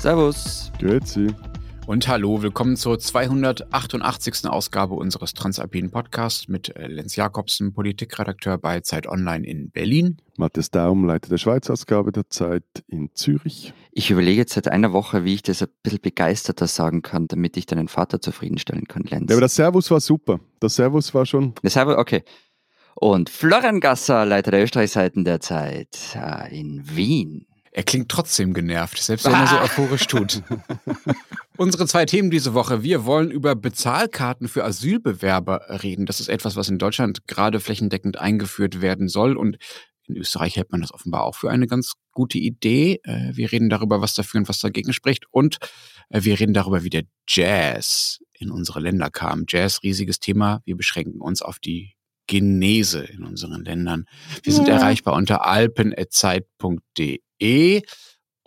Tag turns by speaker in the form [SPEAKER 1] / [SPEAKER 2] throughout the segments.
[SPEAKER 1] Servus.
[SPEAKER 2] Grüezi.
[SPEAKER 3] Und hallo, willkommen zur 288. Ausgabe unseres Transalpinen Podcasts mit äh, Lenz Jakobsen, Politikredakteur bei Zeit Online in Berlin.
[SPEAKER 2] Matthias Daum, Leiter der Schweiz-Ausgabe der Zeit in Zürich.
[SPEAKER 1] Ich überlege jetzt seit einer Woche, wie ich das ein bisschen begeisterter sagen kann, damit ich deinen Vater zufriedenstellen kann, Lenz.
[SPEAKER 2] Ja, aber das Servus war super. Das Servus war schon.
[SPEAKER 1] Das Servus, okay. Und Florian Gasser, Leiter der Österreichseiten der Zeit äh, in Wien.
[SPEAKER 3] Er klingt trotzdem genervt, selbst wenn er so euphorisch tut. Unsere zwei Themen diese Woche. Wir wollen über Bezahlkarten für Asylbewerber reden. Das ist etwas, was in Deutschland gerade flächendeckend eingeführt werden soll. Und in Österreich hält man das offenbar auch für eine ganz gute Idee. Äh, wir reden darüber, was dafür und was dagegen spricht. Und äh, wir reden darüber, wie der Jazz in unsere Länder kam. Jazz, riesiges Thema. Wir beschränken uns auf die Genese in unseren Ländern. Wir sind ja. erreichbar unter alpen.zeit.de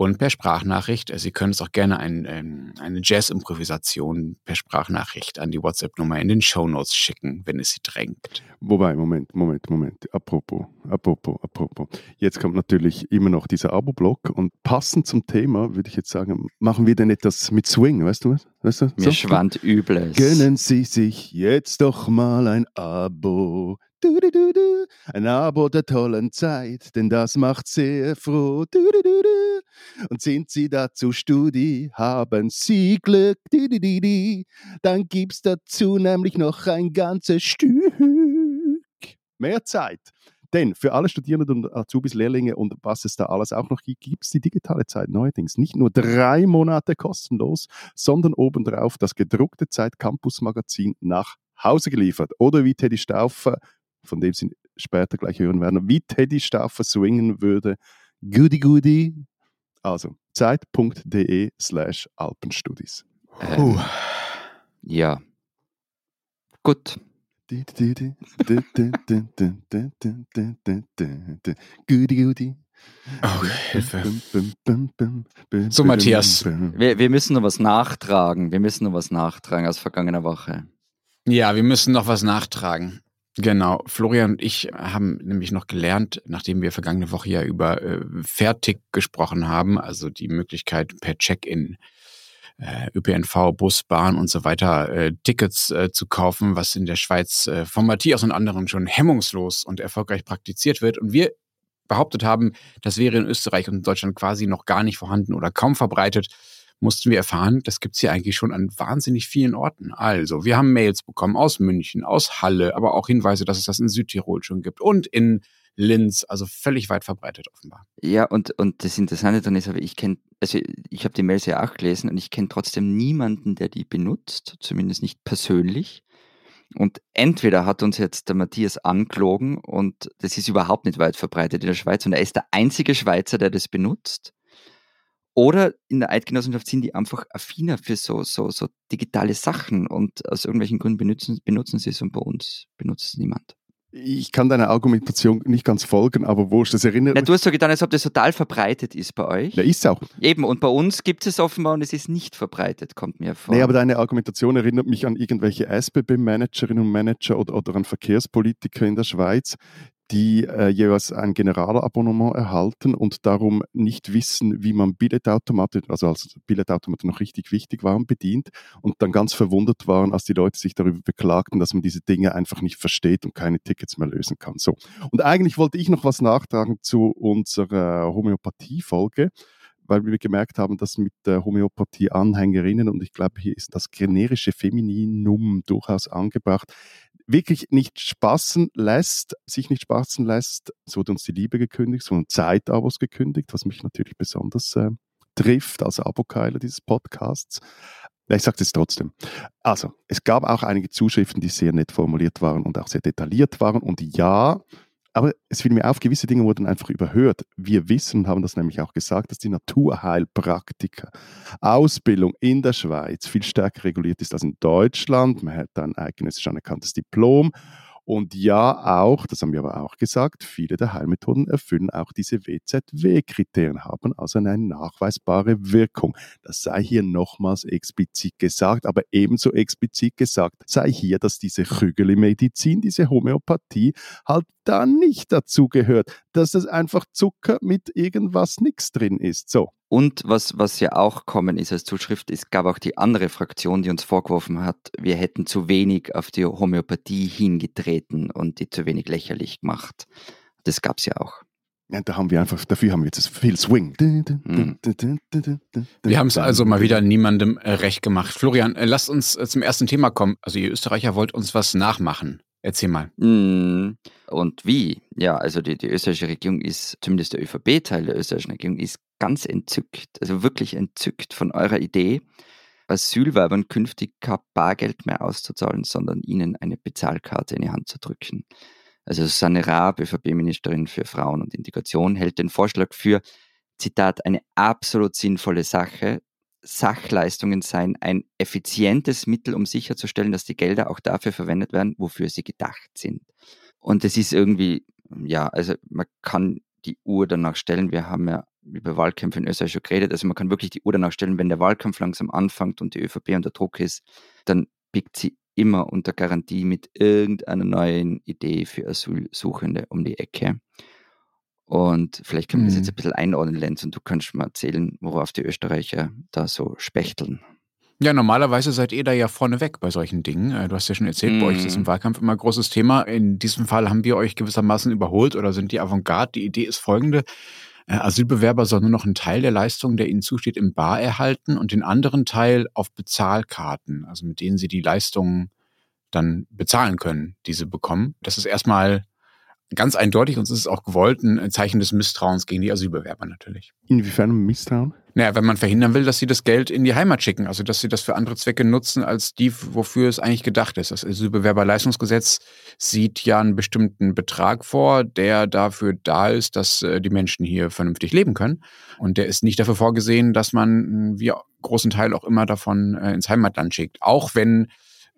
[SPEAKER 3] und per Sprachnachricht. Sie können es auch gerne ein, ähm, eine Jazz-Improvisation per Sprachnachricht an die WhatsApp-Nummer in den Shownotes schicken, wenn es Sie drängt.
[SPEAKER 2] Wobei, Moment, Moment, Moment. Apropos, apropos, apropos. Jetzt kommt natürlich immer noch dieser Abo-Block und passend zum Thema würde ich jetzt sagen, machen wir denn etwas mit Swing, weißt du was? Weißt du?
[SPEAKER 1] Mir so? schwand Übles.
[SPEAKER 2] Gönnen Sie sich jetzt doch mal ein Abo. Du, du, du, du. Ein Abo der tollen Zeit, denn das macht sehr froh. Du, du, du, du. Und sind Sie dazu Studi, haben Sie Glück. Du, du, du, du. Dann gibt's dazu nämlich noch ein ganzes Stück. Mehr Zeit. Denn für alle Studierenden und Azubis, Lehrlinge und was es da alles auch noch gibt, gibt es die digitale Zeit neuerdings nicht nur drei Monate kostenlos, sondern obendrauf das gedruckte Zeit Campus Magazin nach Hause geliefert. Oder wie Teddy Stauffer von dem Sie später gleich hören werden, wie Teddy Stauffer swingen würde. Goody Goody. Also zeit.de slash Alpenstudis.
[SPEAKER 1] Ähm, ja. Gut.
[SPEAKER 2] Goody Goody.
[SPEAKER 3] Oh, Hilfe. So, Matthias.
[SPEAKER 1] Wir, wir müssen noch was nachtragen. Wir müssen noch was nachtragen aus vergangener Woche.
[SPEAKER 3] Ja, wir müssen noch was nachtragen. Genau, Florian und ich haben nämlich noch gelernt, nachdem wir vergangene Woche ja über äh, Fairtick gesprochen haben, also die Möglichkeit per Check-in äh, ÖPNV, Bus, Bahn und so weiter äh, Tickets äh, zu kaufen, was in der Schweiz äh, von Matthias und anderen schon hemmungslos und erfolgreich praktiziert wird. Und wir behauptet haben, das wäre in Österreich und Deutschland quasi noch gar nicht vorhanden oder kaum verbreitet mussten wir erfahren, das gibt es hier eigentlich schon an wahnsinnig vielen Orten. Also, wir haben Mails bekommen aus München, aus Halle, aber auch Hinweise, dass es das in Südtirol schon gibt und in Linz, also völlig weit verbreitet offenbar.
[SPEAKER 1] Ja, und, und das Interessante dann ist aber, ich kenne, also ich habe die Mails ja auch gelesen und ich kenne trotzdem niemanden, der die benutzt, zumindest nicht persönlich. Und entweder hat uns jetzt der Matthias angelogen und das ist überhaupt nicht weit verbreitet in der Schweiz und er ist der einzige Schweizer, der das benutzt. Oder in der Eidgenossenschaft sind die einfach affiner für so, so, so digitale Sachen und aus irgendwelchen Gründen benutzen, benutzen sie es und bei uns benutzt es niemand.
[SPEAKER 2] Ich kann deiner Argumentation nicht ganz folgen, aber wurscht, das erinnert
[SPEAKER 1] Na, Du hast so getan, als ob das total verbreitet ist bei euch.
[SPEAKER 2] Ja, ist auch.
[SPEAKER 1] Eben, und bei uns gibt es offenbar und es ist nicht verbreitet, kommt mir vor.
[SPEAKER 2] Nee, aber deine Argumentation erinnert mich an irgendwelche SBB-Managerinnen und Manager oder, oder an Verkehrspolitiker in der Schweiz, die äh, jeweils ein Generalabonnement erhalten und darum nicht wissen, wie man Billetautomaten, also als Billetautomaten noch richtig wichtig waren, bedient und dann ganz verwundert waren, als die Leute sich darüber beklagten, dass man diese Dinge einfach nicht versteht und keine Tickets mehr lösen kann. So. Und eigentlich wollte ich noch was nachtragen zu unserer Homöopathie-Folge weil wir gemerkt haben, dass mit der Homöopathie Anhängerinnen, und ich glaube, hier ist das generische Femininum durchaus angebracht, wirklich nicht spaßen lässt, sich nicht spaßen lässt. So wurde uns die Liebe gekündigt, so ein Zeitabos gekündigt, was mich natürlich besonders äh, trifft als Abokeiler dieses Podcasts. Ich sage es trotzdem. Also, es gab auch einige Zuschriften, die sehr nett formuliert waren und auch sehr detailliert waren. Und ja, aber es fiel mir auf, gewisse Dinge wurden einfach überhört. Wir wissen und haben das nämlich auch gesagt, dass die Naturheilpraktiker Ausbildung in der Schweiz viel stärker reguliert ist als in Deutschland. Man hat ein eigenes anerkanntes Diplom und ja, auch, das haben wir aber auch gesagt, viele der Heilmethoden erfüllen auch diese WZW-Kriterien, haben also eine nachweisbare Wirkung. Das sei hier nochmals explizit gesagt, aber ebenso explizit gesagt sei hier, dass diese Chügeli-Medizin, diese Homöopathie halt da nicht dazu gehört. Dass das einfach Zucker mit irgendwas nichts drin ist. So.
[SPEAKER 1] Und was, was ja auch kommen ist als Zuschrift, es gab auch die andere Fraktion, die uns vorgeworfen hat, wir hätten zu wenig auf die Homöopathie hingetreten und die zu wenig lächerlich gemacht. Das gab es ja auch.
[SPEAKER 2] Ja, da haben wir einfach, dafür haben wir jetzt viel Swing.
[SPEAKER 3] Mhm. Wir haben es also mal wieder niemandem äh, recht gemacht. Florian, äh, lasst uns äh, zum ersten Thema kommen. Also ihr Österreicher wollt uns was nachmachen. Erzähl mal.
[SPEAKER 1] Mhm. Und wie? Ja, also die, die österreichische Regierung ist, zumindest der ÖVP-Teil der österreichischen Regierung, ist ganz entzückt, also wirklich entzückt von eurer Idee, Asylwerbern künftig kein Bargeld mehr auszuzahlen, sondern ihnen eine Bezahlkarte in die Hand zu drücken. Also Susanne Raab, ÖVP-Ministerin für Frauen und Integration, hält den Vorschlag für, Zitat, eine absolut sinnvolle Sache. Sachleistungen seien ein effizientes Mittel, um sicherzustellen, dass die Gelder auch dafür verwendet werden, wofür sie gedacht sind. Und es ist irgendwie, ja, also man kann die Uhr danach stellen. Wir haben ja über Wahlkämpfe in Österreich schon geredet. Also man kann wirklich die Uhr danach stellen, wenn der Wahlkampf langsam anfängt und die ÖVP unter Druck ist, dann biegt sie immer unter Garantie mit irgendeiner neuen Idee für Asylsuchende um die Ecke. Und vielleicht können wir das jetzt ein mhm. bisschen einordnen, Lenz, und du kannst mal erzählen, worauf die Österreicher da so spechteln.
[SPEAKER 3] Ja, normalerweise seid ihr da ja vorneweg bei solchen Dingen. Äh, du hast ja schon erzählt, mm. bei euch ist das im mhm. Wahlkampf immer ein großes Thema. In diesem Fall haben wir euch gewissermaßen überholt oder sind die Avantgarde. Die Idee ist folgende. Äh, Asylbewerber sollen nur noch einen Teil der Leistung, der ihnen zusteht, im Bar erhalten und den anderen Teil auf Bezahlkarten, also mit denen sie die Leistungen dann bezahlen können, die sie bekommen. Das ist erstmal ganz eindeutig und es ist auch gewollt ein Zeichen des Misstrauens gegen die Asylbewerber natürlich.
[SPEAKER 2] Inwiefern Misstrauen?
[SPEAKER 3] Naja, wenn man verhindern will, dass sie das Geld in die Heimat schicken, also dass sie das für andere Zwecke nutzen, als die, wofür es eigentlich gedacht ist. Das Asylbewerberleistungsgesetz sieht ja einen bestimmten Betrag vor, der dafür da ist, dass äh, die Menschen hier vernünftig leben können. Und der ist nicht dafür vorgesehen, dass man wie großen Teil auch immer davon äh, ins Heimatland schickt. Auch wenn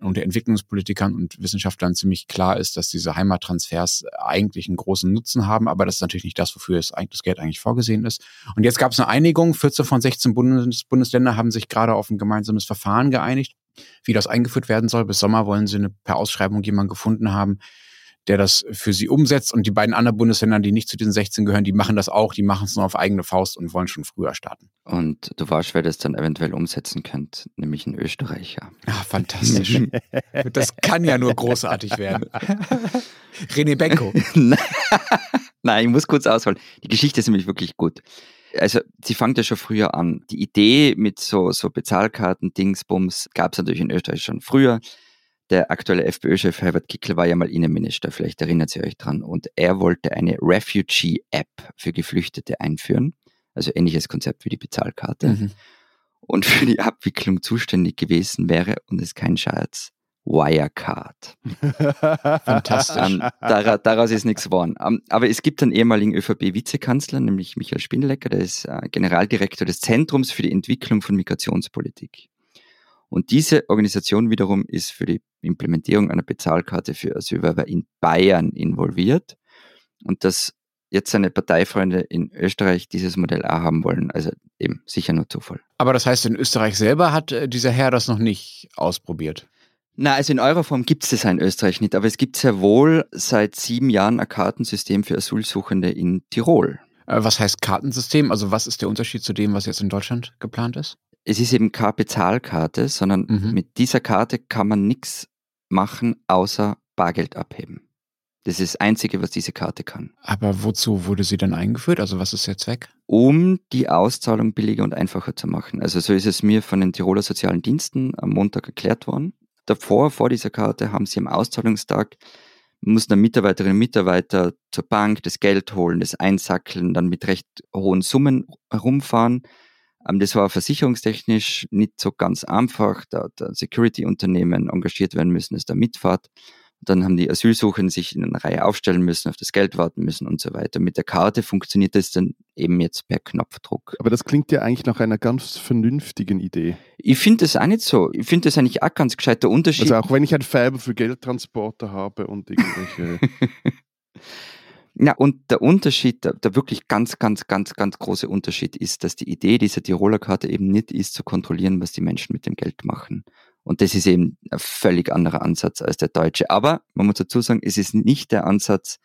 [SPEAKER 3] unter Entwicklungspolitikern und Wissenschaftlern ziemlich klar ist, dass diese Heimattransfers eigentlich einen großen Nutzen haben, aber das ist natürlich nicht das, wofür es eigentlich das Geld eigentlich vorgesehen ist. Und jetzt gab es eine Einigung, 14 von 16 Bundes Bundesländer haben sich gerade auf ein gemeinsames Verfahren geeinigt, wie das eingeführt werden soll. Bis Sommer wollen sie eine, per Ausschreibung jemanden gefunden haben, der das für sie umsetzt. Und die beiden anderen Bundesländer, die nicht zu diesen 16 gehören, die machen das auch, die machen es nur auf eigene Faust und wollen schon früher starten.
[SPEAKER 1] Und du weißt, wer das dann eventuell umsetzen könnte, nämlich ein Österreicher.
[SPEAKER 3] Ja, fantastisch. das kann ja nur großartig werden. René Benko.
[SPEAKER 1] Nein, ich muss kurz ausholen. Die Geschichte ist nämlich wirklich gut. Also, sie fängt ja schon früher an. Die Idee mit so, so Bezahlkarten, Dingsbums, gab es natürlich in Österreich schon früher. Der aktuelle FPÖ-Chef Herbert Kickl war ja mal Innenminister, vielleicht erinnert ihr euch dran. Und er wollte eine Refugee-App für Geflüchtete einführen. Also ähnliches Konzept wie die Bezahlkarte. Mhm. Und für die Abwicklung zuständig gewesen wäre, und es ist kein Scherz, Wirecard.
[SPEAKER 3] Fantastisch.
[SPEAKER 1] Ähm, daraus, daraus ist nichts geworden. Ähm, aber es gibt einen ehemaligen ÖVP-Vizekanzler, nämlich Michael Spindlecker, der ist äh, Generaldirektor des Zentrums für die Entwicklung von Migrationspolitik. Und diese Organisation wiederum ist für die Implementierung einer Bezahlkarte für Asylwerber in Bayern involviert. Und dass jetzt seine Parteifreunde in Österreich dieses Modell auch haben wollen, also eben sicher nur Zufall.
[SPEAKER 3] Aber das heißt, in Österreich selber hat äh, dieser Herr das noch nicht ausprobiert?
[SPEAKER 1] Na, also in eurer Form gibt es das in Österreich nicht, aber es gibt sehr wohl seit sieben Jahren ein Kartensystem für Asylsuchende in Tirol.
[SPEAKER 3] Äh, was heißt Kartensystem? Also was ist der Unterschied zu dem, was jetzt in Deutschland geplant ist?
[SPEAKER 1] Es ist eben keine Bezahlkarte, sondern mhm. mit dieser Karte kann man nichts machen, außer Bargeld abheben. Das ist das Einzige, was diese Karte kann.
[SPEAKER 3] Aber wozu wurde sie dann eingeführt? Also was ist der Zweck?
[SPEAKER 1] Um die Auszahlung billiger und einfacher zu machen. Also so ist es mir von den Tiroler Sozialen Diensten am Montag erklärt worden. Davor, vor dieser Karte, haben sie am Auszahlungstag, mussten dann Mitarbeiterinnen und Mitarbeiter zur Bank das Geld holen, das einsackeln, dann mit recht hohen Summen herumfahren das war versicherungstechnisch nicht so ganz einfach, da, da Security-Unternehmen engagiert werden müssen, das da mitfahrt. Dann haben die Asylsuchenden sich in einer Reihe aufstellen müssen, auf das Geld warten müssen und so weiter. Mit der Karte funktioniert das dann eben jetzt per Knopfdruck.
[SPEAKER 2] Aber das klingt ja eigentlich nach einer ganz vernünftigen Idee.
[SPEAKER 1] Ich finde das auch nicht so. Ich finde das eigentlich auch ganz gescheiter Unterschied.
[SPEAKER 2] Also auch wenn ich ein Färber für Geldtransporter habe und irgendwelche
[SPEAKER 1] Ja, und der Unterschied, der, der, wirklich ganz, ganz, ganz, ganz große Unterschied ist, dass die Idee dieser Tiroler Karte eben nicht ist, zu kontrollieren, was die Menschen mit dem Geld machen. Und das ist eben ein völlig anderer Ansatz als der deutsche. Aber man muss dazu sagen, es ist nicht der Ansatz,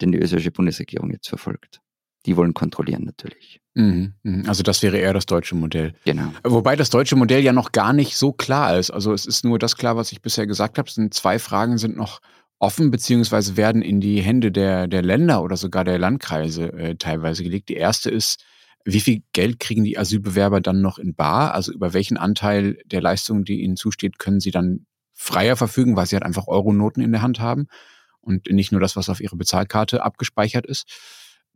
[SPEAKER 1] den die österreichische Bundesregierung jetzt verfolgt. Die wollen kontrollieren natürlich.
[SPEAKER 3] Mhm, mhm. Also das wäre eher das deutsche Modell.
[SPEAKER 1] Genau.
[SPEAKER 3] Wobei das deutsche Modell ja noch gar nicht so klar ist. Also es ist nur das klar, was ich bisher gesagt habe. Es sind zwei Fragen sind noch offen beziehungsweise werden in die Hände der, der Länder oder sogar der Landkreise äh, teilweise gelegt. Die erste ist, wie viel Geld kriegen die Asylbewerber dann noch in Bar? Also über welchen Anteil der Leistungen, die ihnen zusteht, können sie dann freier verfügen, weil sie halt einfach Euronoten in der Hand haben und nicht nur das, was auf ihre Bezahlkarte abgespeichert ist.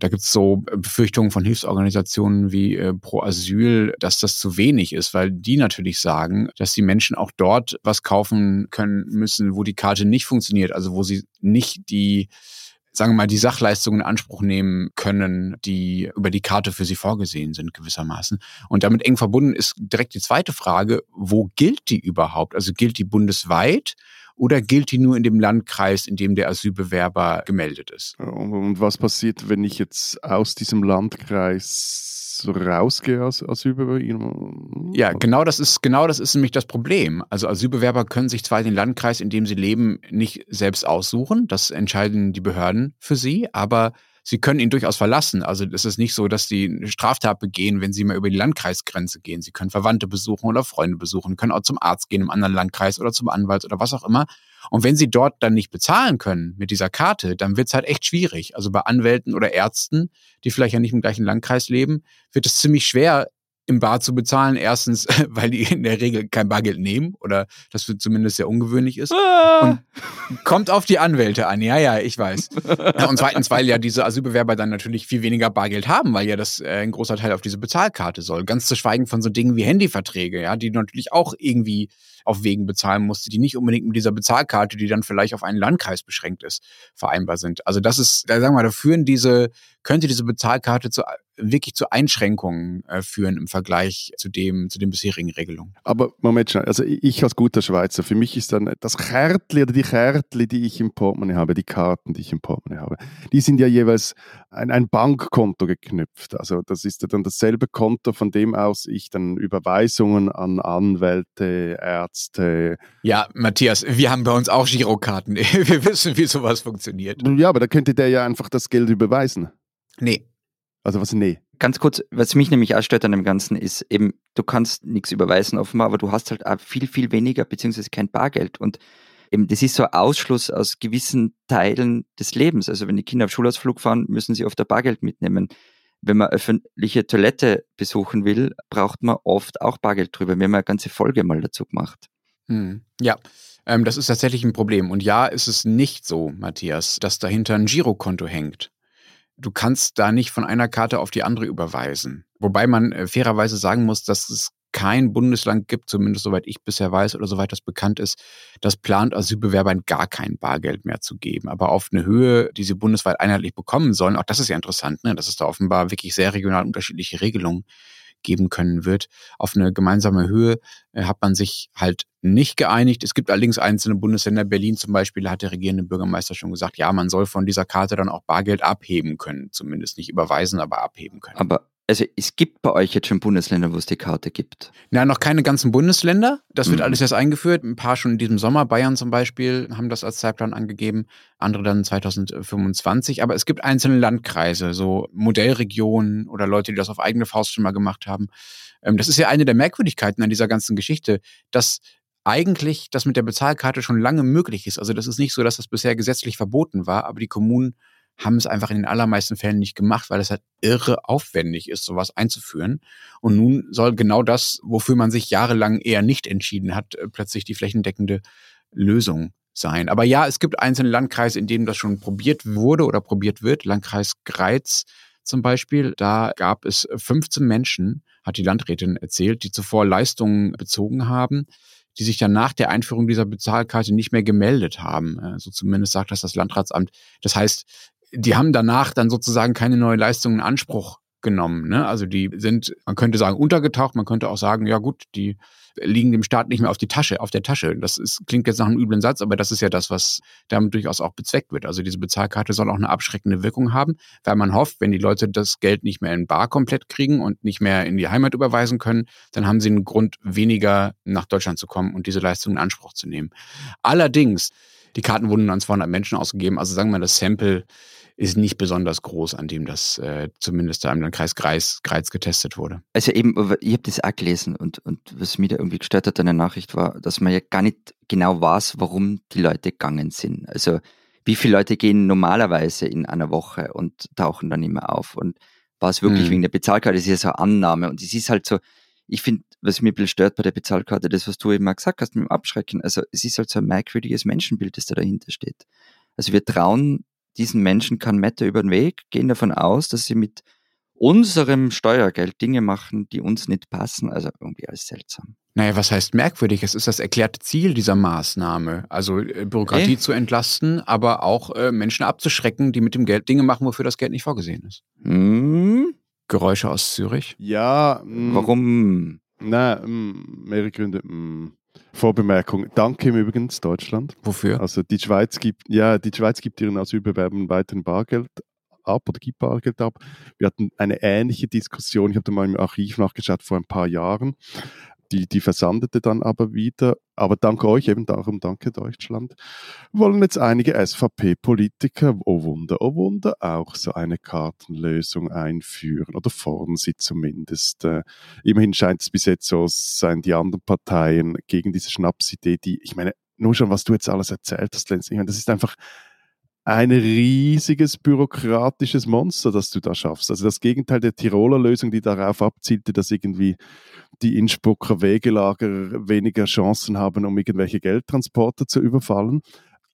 [SPEAKER 3] Da gibt es so Befürchtungen von Hilfsorganisationen wie äh, Pro Asyl, dass das zu wenig ist, weil die natürlich sagen, dass die Menschen auch dort was kaufen können müssen, wo die Karte nicht funktioniert, also wo sie nicht die sagen wir mal, die Sachleistungen in Anspruch nehmen können, die über die Karte für sie vorgesehen sind, gewissermaßen. Und damit eng verbunden ist direkt die zweite Frage, wo gilt die überhaupt? Also gilt die bundesweit oder gilt die nur in dem Landkreis, in dem der Asylbewerber gemeldet ist?
[SPEAKER 2] Und was passiert, wenn ich jetzt aus diesem Landkreis rausgehe als Asylbewerber?
[SPEAKER 3] Ja, genau das ist genau das ist nämlich das Problem. Also Asylbewerber können sich zwar den Landkreis, in dem sie leben, nicht selbst aussuchen, das entscheiden die Behörden für sie, aber sie können ihn durchaus verlassen. Also es ist nicht so, dass sie eine Straftat begehen, wenn sie mal über die Landkreisgrenze gehen. Sie können Verwandte besuchen oder Freunde besuchen, können auch zum Arzt gehen im anderen Landkreis oder zum Anwalt oder was auch immer. Und wenn sie dort dann nicht bezahlen können mit dieser Karte, dann wird es halt echt schwierig. Also bei Anwälten oder Ärzten, die vielleicht ja nicht im gleichen Landkreis leben, wird es ziemlich schwer, im Bar zu bezahlen. Erstens, weil die in der Regel kein Bargeld nehmen oder das zumindest sehr ungewöhnlich ist. Ah. Und kommt auf die Anwälte an. Ja, ja, ich weiß. Und zweitens, weil ja diese Asylbewerber dann natürlich viel weniger Bargeld haben, weil ja das äh, ein großer Teil auf diese Bezahlkarte soll. Ganz zu schweigen von so Dingen wie Handyverträge, ja, die natürlich auch irgendwie auf Wegen bezahlen musste, die nicht unbedingt mit dieser Bezahlkarte, die dann vielleicht auf einen Landkreis beschränkt ist, vereinbar sind. Also das ist, da sagen wir, da führen diese, könnte diese Bezahlkarte zu wirklich zu Einschränkungen äh, führen im Vergleich zu dem, zu den bisherigen Regelungen.
[SPEAKER 2] Aber Moment schnell, also ich als guter Schweizer, für mich ist dann das Kärtli oder die Kärtli, die ich im Portemonnaie habe, die Karten, die ich im Portemonnaie habe, die sind ja jeweils ein, ein Bankkonto geknüpft. Also das ist dann dasselbe Konto, von dem aus ich dann Überweisungen an Anwälte, Ärzte.
[SPEAKER 3] Ja, Matthias, wir haben bei uns auch Girokarten. Wir wissen, wie sowas funktioniert.
[SPEAKER 2] Ja, aber da könnte der ja einfach das Geld überweisen.
[SPEAKER 3] Nee,
[SPEAKER 2] also was, nee.
[SPEAKER 1] Ganz kurz, was mich nämlich auch stört an dem Ganzen ist eben, du kannst nichts überweisen offenbar, aber du hast halt auch viel, viel weniger beziehungsweise kein Bargeld und eben das ist so ein Ausschluss aus gewissen Teilen des Lebens. Also wenn die Kinder auf Schulausflug fahren, müssen sie oft ein Bargeld mitnehmen. Wenn man öffentliche Toilette besuchen will, braucht man oft auch Bargeld drüber. Wir haben eine ganze Folge mal dazu gemacht.
[SPEAKER 3] Hm. Ja, ähm, das ist tatsächlich ein Problem. Und ja, ist es nicht so, Matthias, dass dahinter ein Girokonto hängt du kannst da nicht von einer Karte auf die andere überweisen. Wobei man äh, fairerweise sagen muss, dass es kein Bundesland gibt, zumindest soweit ich bisher weiß oder soweit das bekannt ist, das plant Asylbewerbern gar kein Bargeld mehr zu geben. Aber auf eine Höhe, die sie bundesweit einheitlich bekommen sollen, auch das ist ja interessant, ne? dass es da offenbar wirklich sehr regional unterschiedliche Regelungen geben können wird. Auf eine gemeinsame Höhe äh, hat man sich halt nicht geeinigt. Es gibt allerdings einzelne Bundesländer, Berlin zum Beispiel, hat der regierende Bürgermeister schon gesagt, ja, man soll von dieser Karte dann auch Bargeld abheben können. Zumindest nicht überweisen, aber abheben können.
[SPEAKER 1] Aber also es gibt bei euch jetzt schon Bundesländer, wo es die Karte gibt.
[SPEAKER 3] Na, noch keine ganzen Bundesländer. Das wird mhm. alles erst eingeführt. Ein paar schon in diesem Sommer. Bayern zum Beispiel haben das als Zeitplan angegeben. Andere dann 2025. Aber es gibt einzelne Landkreise, so Modellregionen oder Leute, die das auf eigene Faust schon mal gemacht haben. Ähm, das ist ja eine der Merkwürdigkeiten an dieser ganzen Geschichte, dass eigentlich das mit der Bezahlkarte schon lange möglich ist. Also das ist nicht so, dass das bisher gesetzlich verboten war, aber die Kommunen haben es einfach in den allermeisten Fällen nicht gemacht, weil es halt irre aufwendig ist, sowas einzuführen. Und nun soll genau das, wofür man sich jahrelang eher nicht entschieden hat, äh, plötzlich die flächendeckende Lösung sein. Aber ja, es gibt einzelne Landkreise, in denen das schon probiert wurde oder probiert wird. Landkreis Greiz zum Beispiel, da gab es 15 Menschen, hat die Landrätin erzählt, die zuvor Leistungen bezogen haben die sich dann nach der Einführung dieser Bezahlkarte nicht mehr gemeldet haben. So also zumindest sagt das das Landratsamt. Das heißt, die haben danach dann sozusagen keine neue Leistung in Anspruch genommen. Ne? Also die sind, man könnte sagen, untergetaucht, man könnte auch sagen, ja gut, die liegen dem Staat nicht mehr auf die Tasche, auf der Tasche. Das ist, klingt jetzt nach einem üblen Satz, aber das ist ja das, was damit durchaus auch bezweckt wird. Also diese Bezahlkarte soll auch eine abschreckende Wirkung haben, weil man hofft, wenn die Leute das Geld nicht mehr in Bar komplett kriegen und nicht mehr in die Heimat überweisen können, dann haben sie einen Grund, weniger nach Deutschland zu kommen und diese Leistung in Anspruch zu nehmen. Allerdings, die Karten wurden an 200 Menschen ausgegeben, also sagen wir mal, das Sample ist nicht besonders groß, an dem das äh, zumindest da im Landkreis Kreis, Kreiz getestet wurde.
[SPEAKER 1] Also eben, ich habe das auch gelesen und, und was mich da irgendwie gestört hat an der Nachricht war, dass man ja gar nicht genau weiß, warum die Leute gegangen sind. Also wie viele Leute gehen normalerweise in einer Woche und tauchen dann immer auf und war es wirklich hm. wegen der Bezahlkarte, das ist ja so eine Annahme und es ist halt so, ich finde, was mir ein bisschen stört bei der Bezahlkarte, das, was du eben mal gesagt hast mit dem Abschrecken, also es ist halt so ein merkwürdiges Menschenbild, das da dahinter steht. Also wir trauen diesen Menschen kein Meter über den Weg, gehen davon aus, dass sie mit unserem Steuergeld Dinge machen, die uns nicht passen. Also irgendwie alles seltsam.
[SPEAKER 3] Naja, was heißt merkwürdig? Es ist das erklärte Ziel dieser Maßnahme. Also äh, Bürokratie hey. zu entlasten, aber auch äh, Menschen abzuschrecken, die mit dem Geld Dinge machen, wofür das Geld nicht vorgesehen ist.
[SPEAKER 1] Hm?
[SPEAKER 3] Geräusche aus Zürich?
[SPEAKER 2] Ja.
[SPEAKER 1] Mh, hm. Warum?
[SPEAKER 2] Nein, hm, mehrere Gründe. Mh. Vorbemerkung. Danke im Übrigen Deutschland.
[SPEAKER 3] Wofür?
[SPEAKER 2] Also die Schweiz gibt, ja, die Schweiz gibt ihren Asylbewerbern weiterhin Bargeld ab oder gibt Bargeld ab. Wir hatten eine ähnliche Diskussion, ich habe da mal im Archiv nachgeschaut, vor ein paar Jahren. Die, die versandete dann aber wieder. Aber dank euch, eben darum danke Deutschland, wollen jetzt einige SVP-Politiker, oh Wunder, oh Wunder, auch so eine Kartenlösung einführen oder fordern sie zumindest. Äh, immerhin scheint es bis jetzt so sein, die anderen Parteien gegen diese Schnapsidee, die, ich meine, nur schon, was du jetzt alles erzählt hast, Lenz, ich meine, das ist einfach ein riesiges bürokratisches Monster, das du da schaffst. Also das Gegenteil der Tiroler Lösung, die darauf abzielte, dass irgendwie die Innsbrucker Wegelager weniger Chancen haben, um irgendwelche Geldtransporter zu überfallen.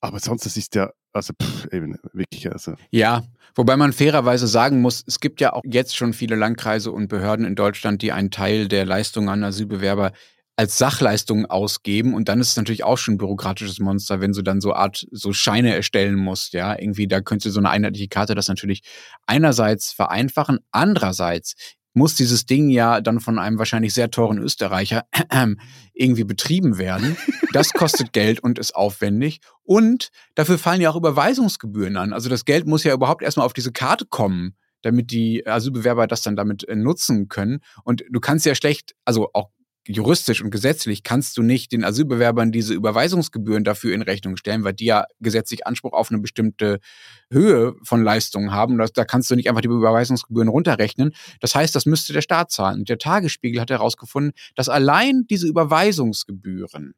[SPEAKER 2] Aber sonst, das ist ja, also pff, eben wirklich. Also.
[SPEAKER 3] Ja, wobei man fairerweise sagen muss, es gibt ja auch jetzt schon viele Landkreise und Behörden in Deutschland, die einen Teil der Leistungen an Asylbewerber als Sachleistungen ausgeben und dann ist es natürlich auch schon ein bürokratisches Monster, wenn du dann so Art so Scheine erstellen musst, ja, irgendwie da könnte so eine einheitliche Karte das natürlich einerseits vereinfachen, andererseits muss dieses Ding ja dann von einem wahrscheinlich sehr teuren Österreicher irgendwie betrieben werden. Das kostet Geld und ist aufwendig. Und dafür fallen ja auch Überweisungsgebühren an. Also das Geld muss ja überhaupt erstmal auf diese Karte kommen, damit die Asylbewerber das dann damit äh, nutzen können. Und du kannst ja schlecht, also auch juristisch und gesetzlich kannst du nicht den Asylbewerbern diese Überweisungsgebühren dafür in Rechnung stellen, weil die ja gesetzlich Anspruch auf eine bestimmte Höhe von Leistungen haben. Da kannst du nicht einfach die Überweisungsgebühren runterrechnen. Das heißt, das müsste der Staat zahlen. Und der Tagesspiegel hat herausgefunden, dass allein diese Überweisungsgebühren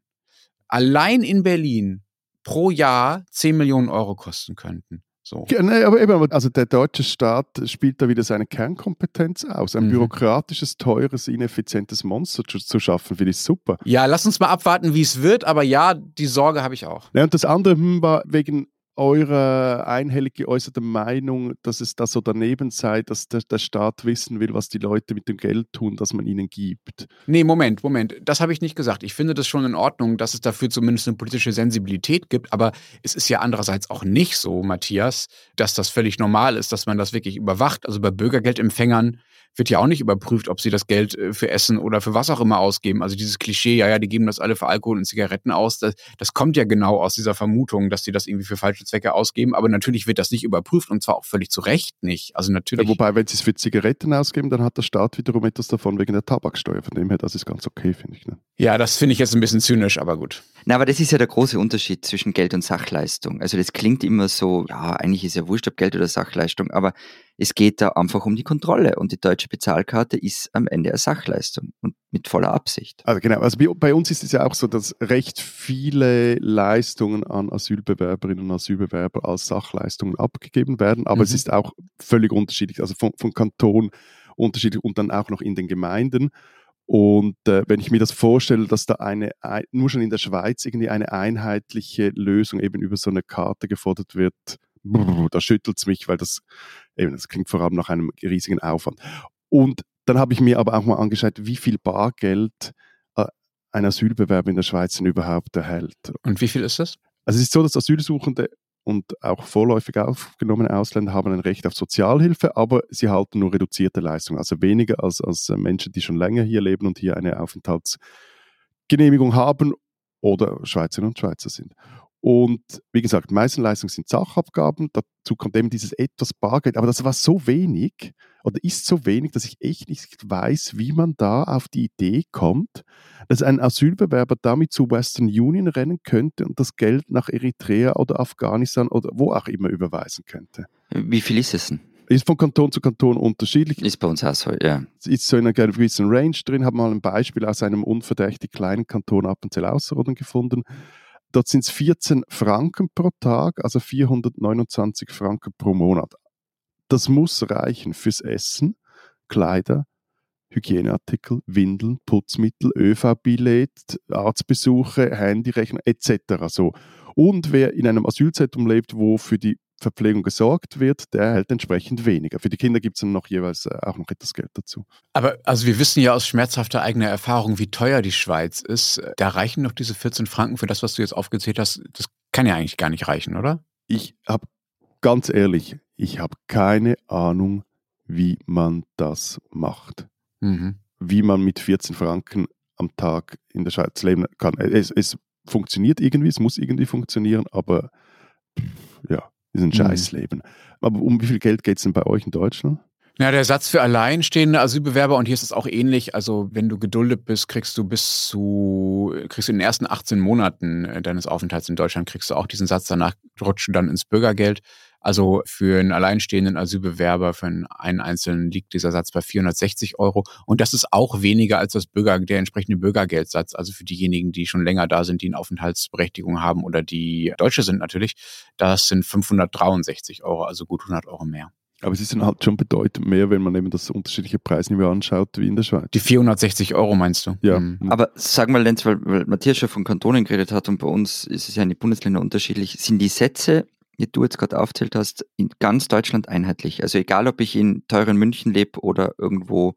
[SPEAKER 3] allein in Berlin pro Jahr 10 Millionen Euro kosten könnten. So.
[SPEAKER 2] Ja, nee, aber eben, also der deutsche Staat spielt da wieder seine Kernkompetenz aus. Ein mhm. bürokratisches, teures, ineffizientes Monster zu, zu schaffen, finde ich super.
[SPEAKER 3] Ja, lass uns mal abwarten, wie es wird, aber ja, die Sorge habe ich auch.
[SPEAKER 2] Ja, und das andere hm, war wegen eure einhellig geäußerte Meinung, dass es da so daneben sei, dass der, der, Staat wissen will, was die Leute mit dem Geld tun, das man ihnen gibt?
[SPEAKER 3] Nee, Moment, Moment. Das habe ich nicht gesagt. Ich finde das schon in Ordnung, dass es dafür zumindest eine politische Sensibilität gibt. Aber es ist ja andererseits auch nicht so, Matthias, dass das völlig normal ist, dass man das wirklich überwacht. Also bei Bürgergeldempfängern wird ja auch nicht überprüft, ob sie das Geld äh, für Essen oder für was auch immer ausgeben. Also dieses Klischee, ja, ja, die geben das alle für Alkohol und Zigaretten aus, das, das kommt ja genau aus dieser Vermutung, dass sie das irgendwie für falsche Zwecke ausgeben. Aber natürlich wird das nicht überprüft und zwar auch völlig zu Recht nicht. Also natürlich.
[SPEAKER 2] Ja, wobei, wenn sie es für Zigaretten ausgeben, dann hat der Staat wiederum etwas davon wegen der Tabaksteuer. Von dem her, das ist ganz okay, finde ich. Ne?
[SPEAKER 3] Ja, das finde ich jetzt ein bisschen zynisch, aber gut.
[SPEAKER 1] Na, aber das ist ja der große Unterschied zwischen Geld und Sachleistung. Also das klingt immer so, ja, eigentlich ist ja wurscht, ob Geld oder Sachleistung, aber es geht da einfach um die Kontrolle und die deutsche Bezahlkarte ist am Ende eine Sachleistung und mit voller Absicht.
[SPEAKER 2] Also genau, also bei uns ist es ja auch so, dass recht viele Leistungen an Asylbewerberinnen und Asylbewerber als Sachleistungen abgegeben werden, aber mhm. es ist auch völlig unterschiedlich, also von, von Kanton unterschiedlich und dann auch noch in den Gemeinden. Und äh, wenn ich mir das vorstelle, dass da eine, nur schon in der Schweiz irgendwie eine einheitliche Lösung eben über so eine Karte gefordert wird, da schüttelt es mich, weil das eben, das klingt vor allem nach einem riesigen Aufwand. Und dann habe ich mir aber auch mal angeschaut, wie viel Bargeld äh, ein Asylbewerber in der Schweiz denn überhaupt erhält.
[SPEAKER 3] Und wie viel ist das?
[SPEAKER 2] Also es ist so, dass Asylsuchende und auch vorläufig aufgenommene Ausländer haben ein Recht auf Sozialhilfe, aber sie halten nur reduzierte Leistungen, also weniger als, als Menschen, die schon länger hier leben und hier eine Aufenthaltsgenehmigung haben oder Schweizerinnen und Schweizer sind. Und wie gesagt, meisten Leistungen sind Sachabgaben, dazu kommt eben dieses etwas Bargeld, aber das war so wenig oder ist so wenig, dass ich echt nicht weiß, wie man da auf die Idee kommt, dass ein Asylbewerber damit zu Western Union rennen könnte und das Geld nach Eritrea oder Afghanistan oder wo auch immer überweisen könnte.
[SPEAKER 1] Wie viel ist es denn?
[SPEAKER 2] Ist von Kanton zu Kanton unterschiedlich.
[SPEAKER 1] Ist bei uns auch so, ja.
[SPEAKER 2] Ist so in einer gewissen Range drin. Habe mal ein Beispiel aus einem unverdächtig kleinen Kanton Appenzell-Ausserrhoden gefunden. Dort sind es 14 Franken pro Tag, also 429 Franken pro Monat. Das muss reichen fürs Essen, Kleider, Hygieneartikel, Windeln, Putzmittel, ÖV-Billett, Arztbesuche, Handyrechnung etc. So. Und wer in einem Asylzentrum lebt, wo für die Verpflegung gesorgt wird, der erhält entsprechend weniger. Für die Kinder gibt es dann noch jeweils äh, auch noch etwas Geld dazu.
[SPEAKER 3] Aber also wir wissen ja aus schmerzhafter eigener Erfahrung, wie teuer die Schweiz ist. Da reichen doch diese 14 Franken für das, was du jetzt aufgezählt hast. Das kann ja eigentlich gar nicht reichen, oder?
[SPEAKER 2] Ich habe ganz ehrlich, ich habe keine Ahnung, wie man das macht. Mhm. Wie man mit 14 Franken am Tag in der Schweiz leben kann. Es, es funktioniert irgendwie, es muss irgendwie funktionieren, aber ja, ist ein mhm. Scheißleben. Aber um wie viel Geld geht es denn bei euch in Deutschland?
[SPEAKER 3] Ja, der Satz für alleinstehende Asylbewerber, und hier ist es auch ähnlich, also wenn du geduldet bist, kriegst du bis zu, kriegst du in den ersten 18 Monaten äh, deines Aufenthalts in Deutschland, kriegst du auch diesen Satz, danach rutscht du dann ins Bürgergeld. Also für einen alleinstehenden Asylbewerber, für einen Einzelnen liegt dieser Satz bei 460 Euro. Und das ist auch weniger als das Bürger, der entsprechende Bürgergeldsatz. Also für diejenigen, die schon länger da sind, die eine Aufenthaltsberechtigung haben oder die Deutsche sind natürlich. Das sind 563 Euro, also gut 100 Euro mehr.
[SPEAKER 2] Aber es ist dann halt schon bedeutend mehr, wenn man eben das unterschiedliche Preisniveau anschaut, wie in der Schweiz.
[SPEAKER 3] Die 460 Euro meinst du?
[SPEAKER 2] Ja. Mhm.
[SPEAKER 1] Aber sag mal, Lenz, weil, weil Matthias schon von Kantonen geredet hat und bei uns ist es ja in den Bundesländern unterschiedlich. Sind die Sätze die du jetzt gerade aufzählt hast, in ganz Deutschland einheitlich. Also egal, ob ich in teuren München lebe oder irgendwo,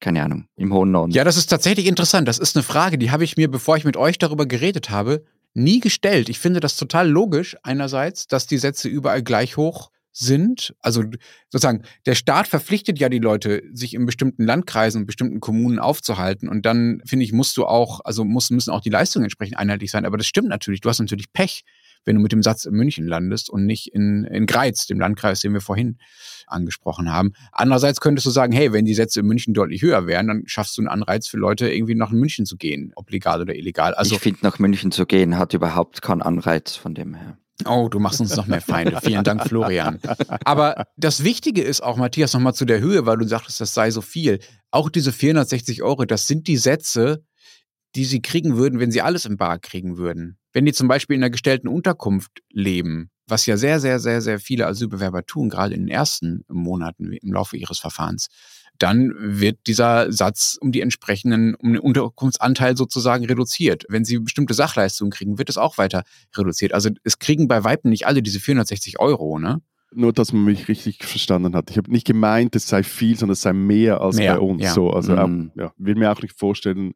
[SPEAKER 1] keine Ahnung, im hohen Norden.
[SPEAKER 3] Ja, das ist tatsächlich interessant. Das ist eine Frage, die habe ich mir, bevor ich mit euch darüber geredet habe, nie gestellt. Ich finde das total logisch, einerseits, dass die Sätze überall gleich hoch sind. Also sozusagen, der Staat verpflichtet ja die Leute, sich in bestimmten Landkreisen und bestimmten Kommunen aufzuhalten. Und dann, finde ich, musst du auch, also müssen auch die Leistungen entsprechend einheitlich sein. Aber das stimmt natürlich. Du hast natürlich Pech wenn du mit dem Satz in München landest und nicht in, in Greiz, dem Landkreis, den wir vorhin angesprochen haben. Andererseits könntest du sagen, hey, wenn die Sätze in München deutlich höher wären, dann schaffst du einen Anreiz für Leute, irgendwie nach München zu gehen, ob legal oder illegal.
[SPEAKER 1] Also, ich finde, nach München zu gehen hat überhaupt keinen Anreiz von dem her.
[SPEAKER 3] Oh, du machst uns noch mehr Feinde. Vielen Dank, Florian. Aber das Wichtige ist auch, Matthias, nochmal zu der Höhe, weil du sagtest, das sei so viel. Auch diese 460 Euro, das sind die Sätze, die sie kriegen würden, wenn sie alles im Bar kriegen würden. Wenn die zum Beispiel in einer gestellten Unterkunft leben, was ja sehr, sehr, sehr, sehr viele Asylbewerber tun, gerade in den ersten Monaten im Laufe ihres Verfahrens, dann wird dieser Satz um die entsprechenden, um den Unterkunftsanteil sozusagen reduziert. Wenn sie bestimmte Sachleistungen kriegen, wird es auch weiter reduziert. Also es kriegen bei Weitem nicht alle diese 460 Euro, ne?
[SPEAKER 2] Nur, dass man mich richtig verstanden hat. Ich habe nicht gemeint, es sei viel, sondern es sei mehr als mehr, bei uns. Ja. So, also mhm. auch, ja, will mir auch nicht vorstellen.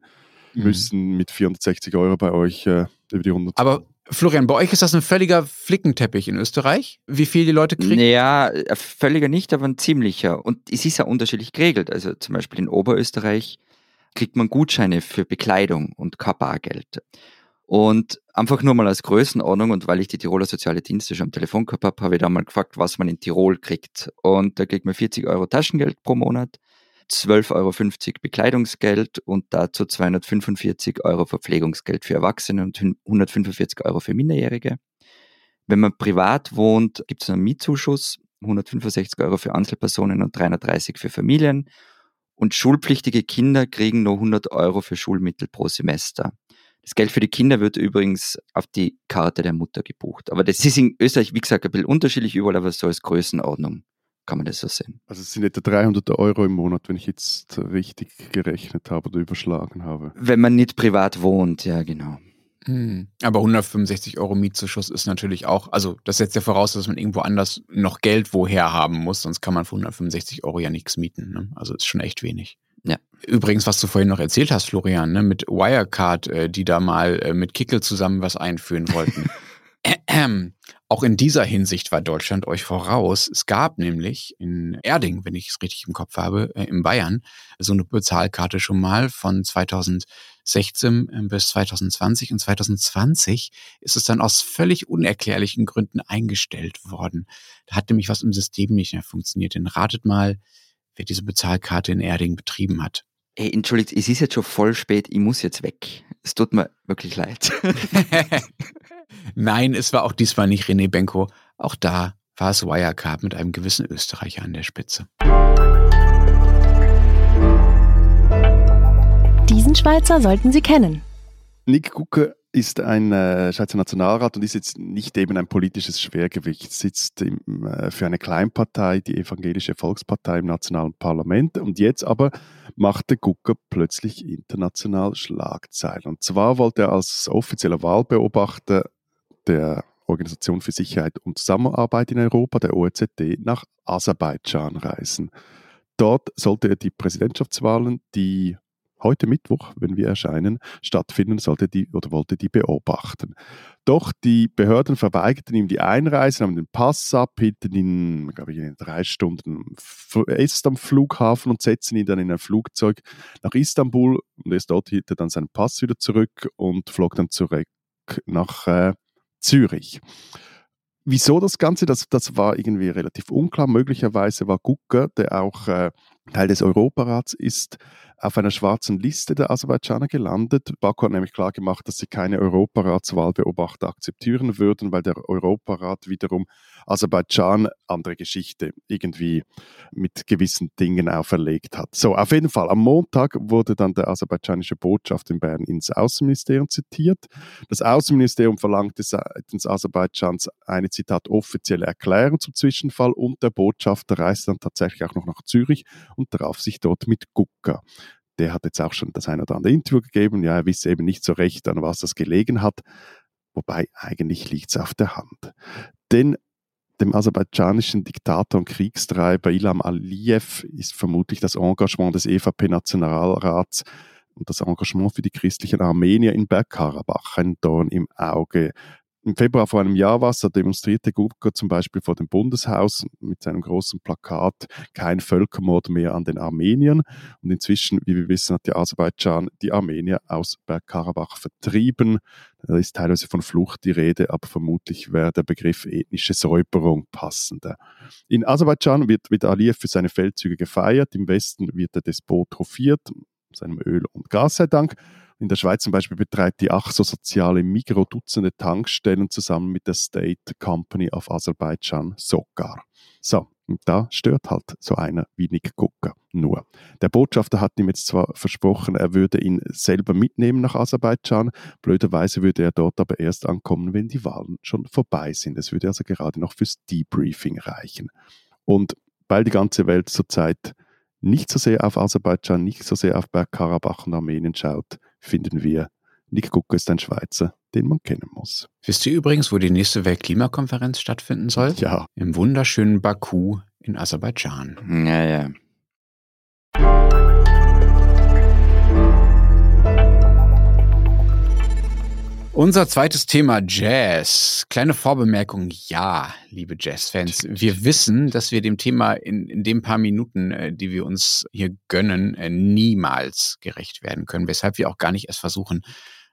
[SPEAKER 2] Müssen mit 460 Euro bei euch äh, über die 100.
[SPEAKER 3] Aber Florian, bei euch ist das ein völliger Flickenteppich in Österreich, wie viel die Leute kriegen?
[SPEAKER 1] Naja, völliger nicht, aber ein ziemlicher. Und es ist ja unterschiedlich geregelt. Also zum Beispiel in Oberösterreich kriegt man Gutscheine für Bekleidung und kein Bargeld. Und einfach nur mal als Größenordnung und weil ich die Tiroler Soziale Dienste schon am Telefon gehabt habe, habe ich da mal gefragt, was man in Tirol kriegt. Und da kriegt man 40 Euro Taschengeld pro Monat, 12,50 Euro Bekleidungsgeld und dazu 245 Euro Verpflegungsgeld für Erwachsene und 145 Euro für Minderjährige. Wenn man privat wohnt, gibt es einen Mietzuschuss, 165 Euro für Einzelpersonen und 330 für Familien. Und schulpflichtige Kinder kriegen nur 100 Euro für Schulmittel pro Semester. Das Geld für die Kinder wird übrigens auf die Karte der Mutter gebucht. Aber das ist in Österreich, wie gesagt, ein bisschen unterschiedlich überall, aber so als Größenordnung kann man das so sehen.
[SPEAKER 2] Also es sind etwa 300 Euro im Monat, wenn ich jetzt richtig gerechnet habe oder überschlagen habe.
[SPEAKER 1] Wenn man nicht privat wohnt, ja genau.
[SPEAKER 3] Hm. Aber 165 Euro Mietzuschuss ist natürlich auch, also das setzt ja voraus, dass man irgendwo anders noch Geld woher haben muss, sonst kann man für 165 Euro ja nichts mieten. Ne? Also ist schon echt wenig.
[SPEAKER 1] Ja.
[SPEAKER 3] Übrigens, was du vorhin noch erzählt hast, Florian, ne, mit Wirecard, äh, die da mal äh, mit Kickel zusammen was einführen wollten. Auch in dieser Hinsicht war Deutschland euch voraus. Es gab nämlich in Erding, wenn ich es richtig im Kopf habe, äh, in Bayern, so eine Bezahlkarte schon mal von 2016 2016 äh, bis 2020 und 2020 ist es dann aus völlig unerklärlichen Gründen eingestellt worden. Da hat nämlich was im System nicht mehr funktioniert. Denn ratet mal, wer diese Bezahlkarte in Erding betrieben hat.
[SPEAKER 1] Hey, entschuldigt, es ist jetzt schon voll spät, ich muss jetzt weg. Es tut mir wirklich leid.
[SPEAKER 3] Nein, es war auch diesmal nicht René Benko. Auch da war es Wirecard mit einem gewissen Österreicher an der Spitze.
[SPEAKER 4] Diesen Schweizer sollten Sie kennen.
[SPEAKER 2] Nick Gucke ist ein äh, Schweizer Nationalrat und ist jetzt nicht eben ein politisches Schwergewicht, sitzt im, äh, für eine Kleinpartei, die Evangelische Volkspartei im nationalen Parlament und jetzt aber machte Gucker plötzlich international Schlagzeilen. Und zwar wollte er als offizieller Wahlbeobachter der Organisation für Sicherheit und Zusammenarbeit in Europa, der OECD, nach Aserbaidschan reisen. Dort sollte er die Präsidentschaftswahlen, die heute Mittwoch, wenn wir erscheinen, stattfinden sollte die oder wollte die beobachten. Doch die Behörden verweigerten ihm die Einreise, nahmen den Pass ab, hielten ihn, glaube ich, in drei Stunden ist am Flughafen und setzten ihn dann in ein Flugzeug nach Istanbul und erst dort hielt er dann seinen Pass wieder zurück und flog dann zurück nach äh, Zürich. Wieso das Ganze? Das, das war irgendwie relativ unklar. Möglicherweise war Gucker, der auch äh, Teil des Europarats ist, auf einer schwarzen Liste der Aserbaidschaner gelandet. Baku hat nämlich klar gemacht, dass sie keine Europaratswahlbeobachter akzeptieren würden, weil der Europarat wiederum Aserbaidschan andere Geschichte irgendwie mit gewissen Dingen auferlegt hat. So, auf jeden Fall, am Montag wurde dann der aserbaidschanische Botschaft in Bern ins Außenministerium zitiert. Das Außenministerium verlangte seitens Aserbaidschans eine, Zitat, offizielle Erklärung zum Zwischenfall und der Botschafter reiste dann tatsächlich auch noch nach Zürich und traf sich dort mit Gucka der hat jetzt auch schon das ein oder andere Interview gegeben. Ja, er wisse eben nicht so recht, an was das gelegen hat. Wobei eigentlich liegt es auf der Hand. Denn dem aserbaidschanischen Diktator und Kriegstreiber Ilham Aliyev ist vermutlich das Engagement des EVP-Nationalrats und das Engagement für die christlichen Armenier in Bergkarabach ein Dorn im Auge. Im Februar vor einem Jahr war es, da demonstrierte Gurka zum Beispiel vor dem Bundeshaus mit seinem großen Plakat Kein Völkermord mehr an den Armeniern. Und inzwischen, wie wir wissen, hat die Aserbaidschan die Armenier aus Bergkarabach vertrieben. Da ist teilweise von Flucht die Rede, aber vermutlich wäre der Begriff ethnische Säuberung passender. In Aserbaidschan wird, wird Aliyev für seine Feldzüge gefeiert. Im Westen wird der Despot trophiert, seinem Öl und Gas sei Dank. In der Schweiz zum Beispiel betreibt die Achso-soziale Migro Dutzende Tankstellen zusammen mit der State Company of Aserbaidschan Sokar. So, und da stört halt so einer wie Nick Gucker nur. Der Botschafter hat ihm jetzt zwar versprochen, er würde ihn selber mitnehmen nach Aserbaidschan. Blöderweise würde er dort aber erst ankommen, wenn die Wahlen schon vorbei sind. Es würde also gerade noch fürs Debriefing reichen. Und weil die ganze Welt zurzeit nicht so sehr auf Aserbaidschan, nicht so sehr auf Bergkarabach und Armenien schaut, finden wir, Nick Gucke ist ein Schweizer, den man kennen muss.
[SPEAKER 3] Wisst ihr übrigens, wo die nächste Weltklimakonferenz stattfinden soll?
[SPEAKER 2] Ja.
[SPEAKER 3] Im wunderschönen Baku in Aserbaidschan.
[SPEAKER 1] Ja, ja.
[SPEAKER 3] Unser zweites Thema Jazz. Kleine Vorbemerkung, ja, liebe Jazz-Fans. Wir wissen, dass wir dem Thema in, in den paar Minuten, äh, die wir uns hier gönnen, äh, niemals gerecht werden können. Weshalb wir auch gar nicht erst versuchen,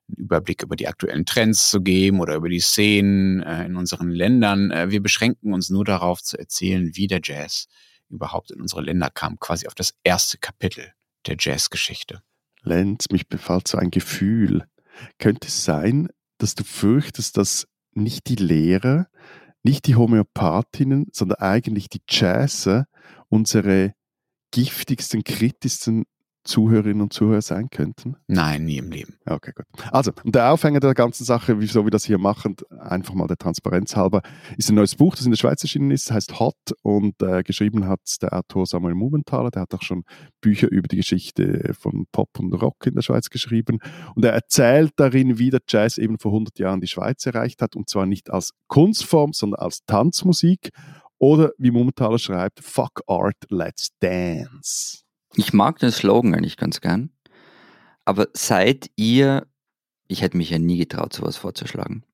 [SPEAKER 3] einen Überblick über die aktuellen Trends zu geben oder über die Szenen äh, in unseren Ländern. Wir beschränken uns nur darauf zu erzählen, wie der Jazz überhaupt in unsere Länder kam, quasi auf das erste Kapitel der Jazzgeschichte.
[SPEAKER 2] Lenz, mich befällt so ein Gefühl. Könnte es sein, dass du fürchtest, dass nicht die Lehrer, nicht die Homöopathinnen, sondern eigentlich die Jazzer unsere giftigsten, kritischsten Zuhörerinnen und Zuhörer sein könnten?
[SPEAKER 3] Nein, nie im Leben.
[SPEAKER 2] Okay, gut. Also, der Aufhänger der ganzen Sache, wieso wir das hier machen, einfach mal der Transparenz halber, ist ein neues Buch, das in der Schweiz erschienen ist, heißt Hot und äh, geschrieben hat der Autor Samuel Mumenthaler, der hat auch schon Bücher über die Geschichte von Pop und Rock in der Schweiz geschrieben und er erzählt darin, wie der Jazz eben vor 100 Jahren die Schweiz erreicht hat und zwar nicht als Kunstform, sondern als Tanzmusik oder wie Mumenthaler schreibt, Fuck Art, let's dance.
[SPEAKER 1] Ich mag den Slogan eigentlich ganz gern. Aber seid ihr, ich hätte mich ja nie getraut, sowas vorzuschlagen.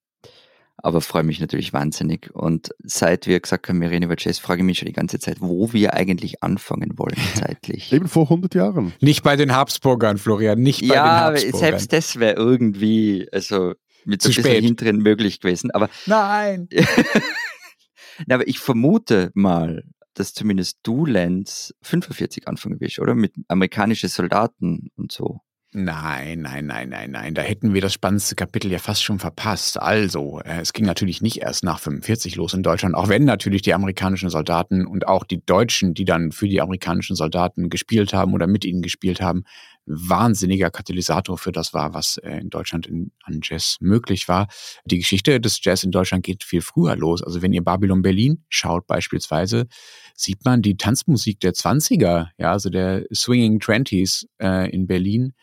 [SPEAKER 1] aber freue mich natürlich wahnsinnig. Und seit wir gesagt haben, wir reden über Jazz, frage ich mich schon die ganze Zeit, wo wir eigentlich anfangen wollen zeitlich.
[SPEAKER 2] Eben vor 100 Jahren.
[SPEAKER 3] Nicht bei den Habsburgern, Florian, nicht bei ja, den Habsburgern.
[SPEAKER 1] Ja, selbst das wäre irgendwie, also mit so ein bisschen hinteren möglich gewesen. Aber
[SPEAKER 3] Nein!
[SPEAKER 1] Na, aber ich vermute mal, dass zumindest du, Lenz, 45 anfangen willst, oder? Mit amerikanischen Soldaten und so.
[SPEAKER 3] Nein, nein, nein, nein, nein. Da hätten wir das spannendste Kapitel ja fast schon verpasst. Also, äh, es ging natürlich nicht erst nach 45 los in Deutschland, auch wenn natürlich die amerikanischen Soldaten und auch die Deutschen, die dann für die amerikanischen Soldaten gespielt haben oder mit ihnen gespielt haben, wahnsinniger Katalysator für das war, was äh, in Deutschland in, an Jazz möglich war. Die Geschichte des Jazz in Deutschland geht viel früher los. Also wenn ihr Babylon Berlin schaut beispielsweise, sieht man die Tanzmusik der 20er, ja, also der Swinging Twenties äh, in Berlin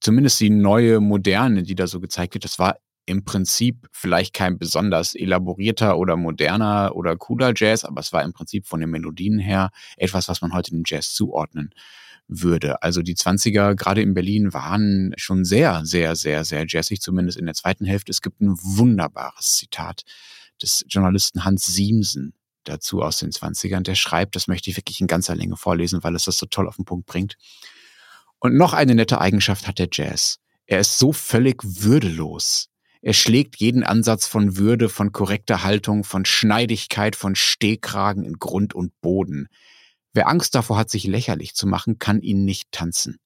[SPEAKER 3] zumindest die neue Moderne, die da so gezeigt wird, das war im Prinzip vielleicht kein besonders elaborierter oder moderner oder cooler Jazz, aber es war im Prinzip von den Melodien her etwas, was man heute dem Jazz zuordnen würde. Also die 20er, gerade in Berlin, waren schon sehr, sehr, sehr, sehr jazzig, zumindest in der zweiten Hälfte. Es gibt ein wunderbares Zitat des Journalisten Hans Siemsen dazu aus den 20ern. Der schreibt, das möchte ich wirklich in ganzer Länge vorlesen, weil es das so toll auf den Punkt bringt. Und noch eine nette Eigenschaft hat der Jazz. Er ist so völlig würdelos. Er schlägt jeden Ansatz von Würde, von korrekter Haltung, von Schneidigkeit, von Stehkragen in Grund und Boden. Wer Angst davor hat, sich lächerlich zu machen, kann ihn nicht tanzen.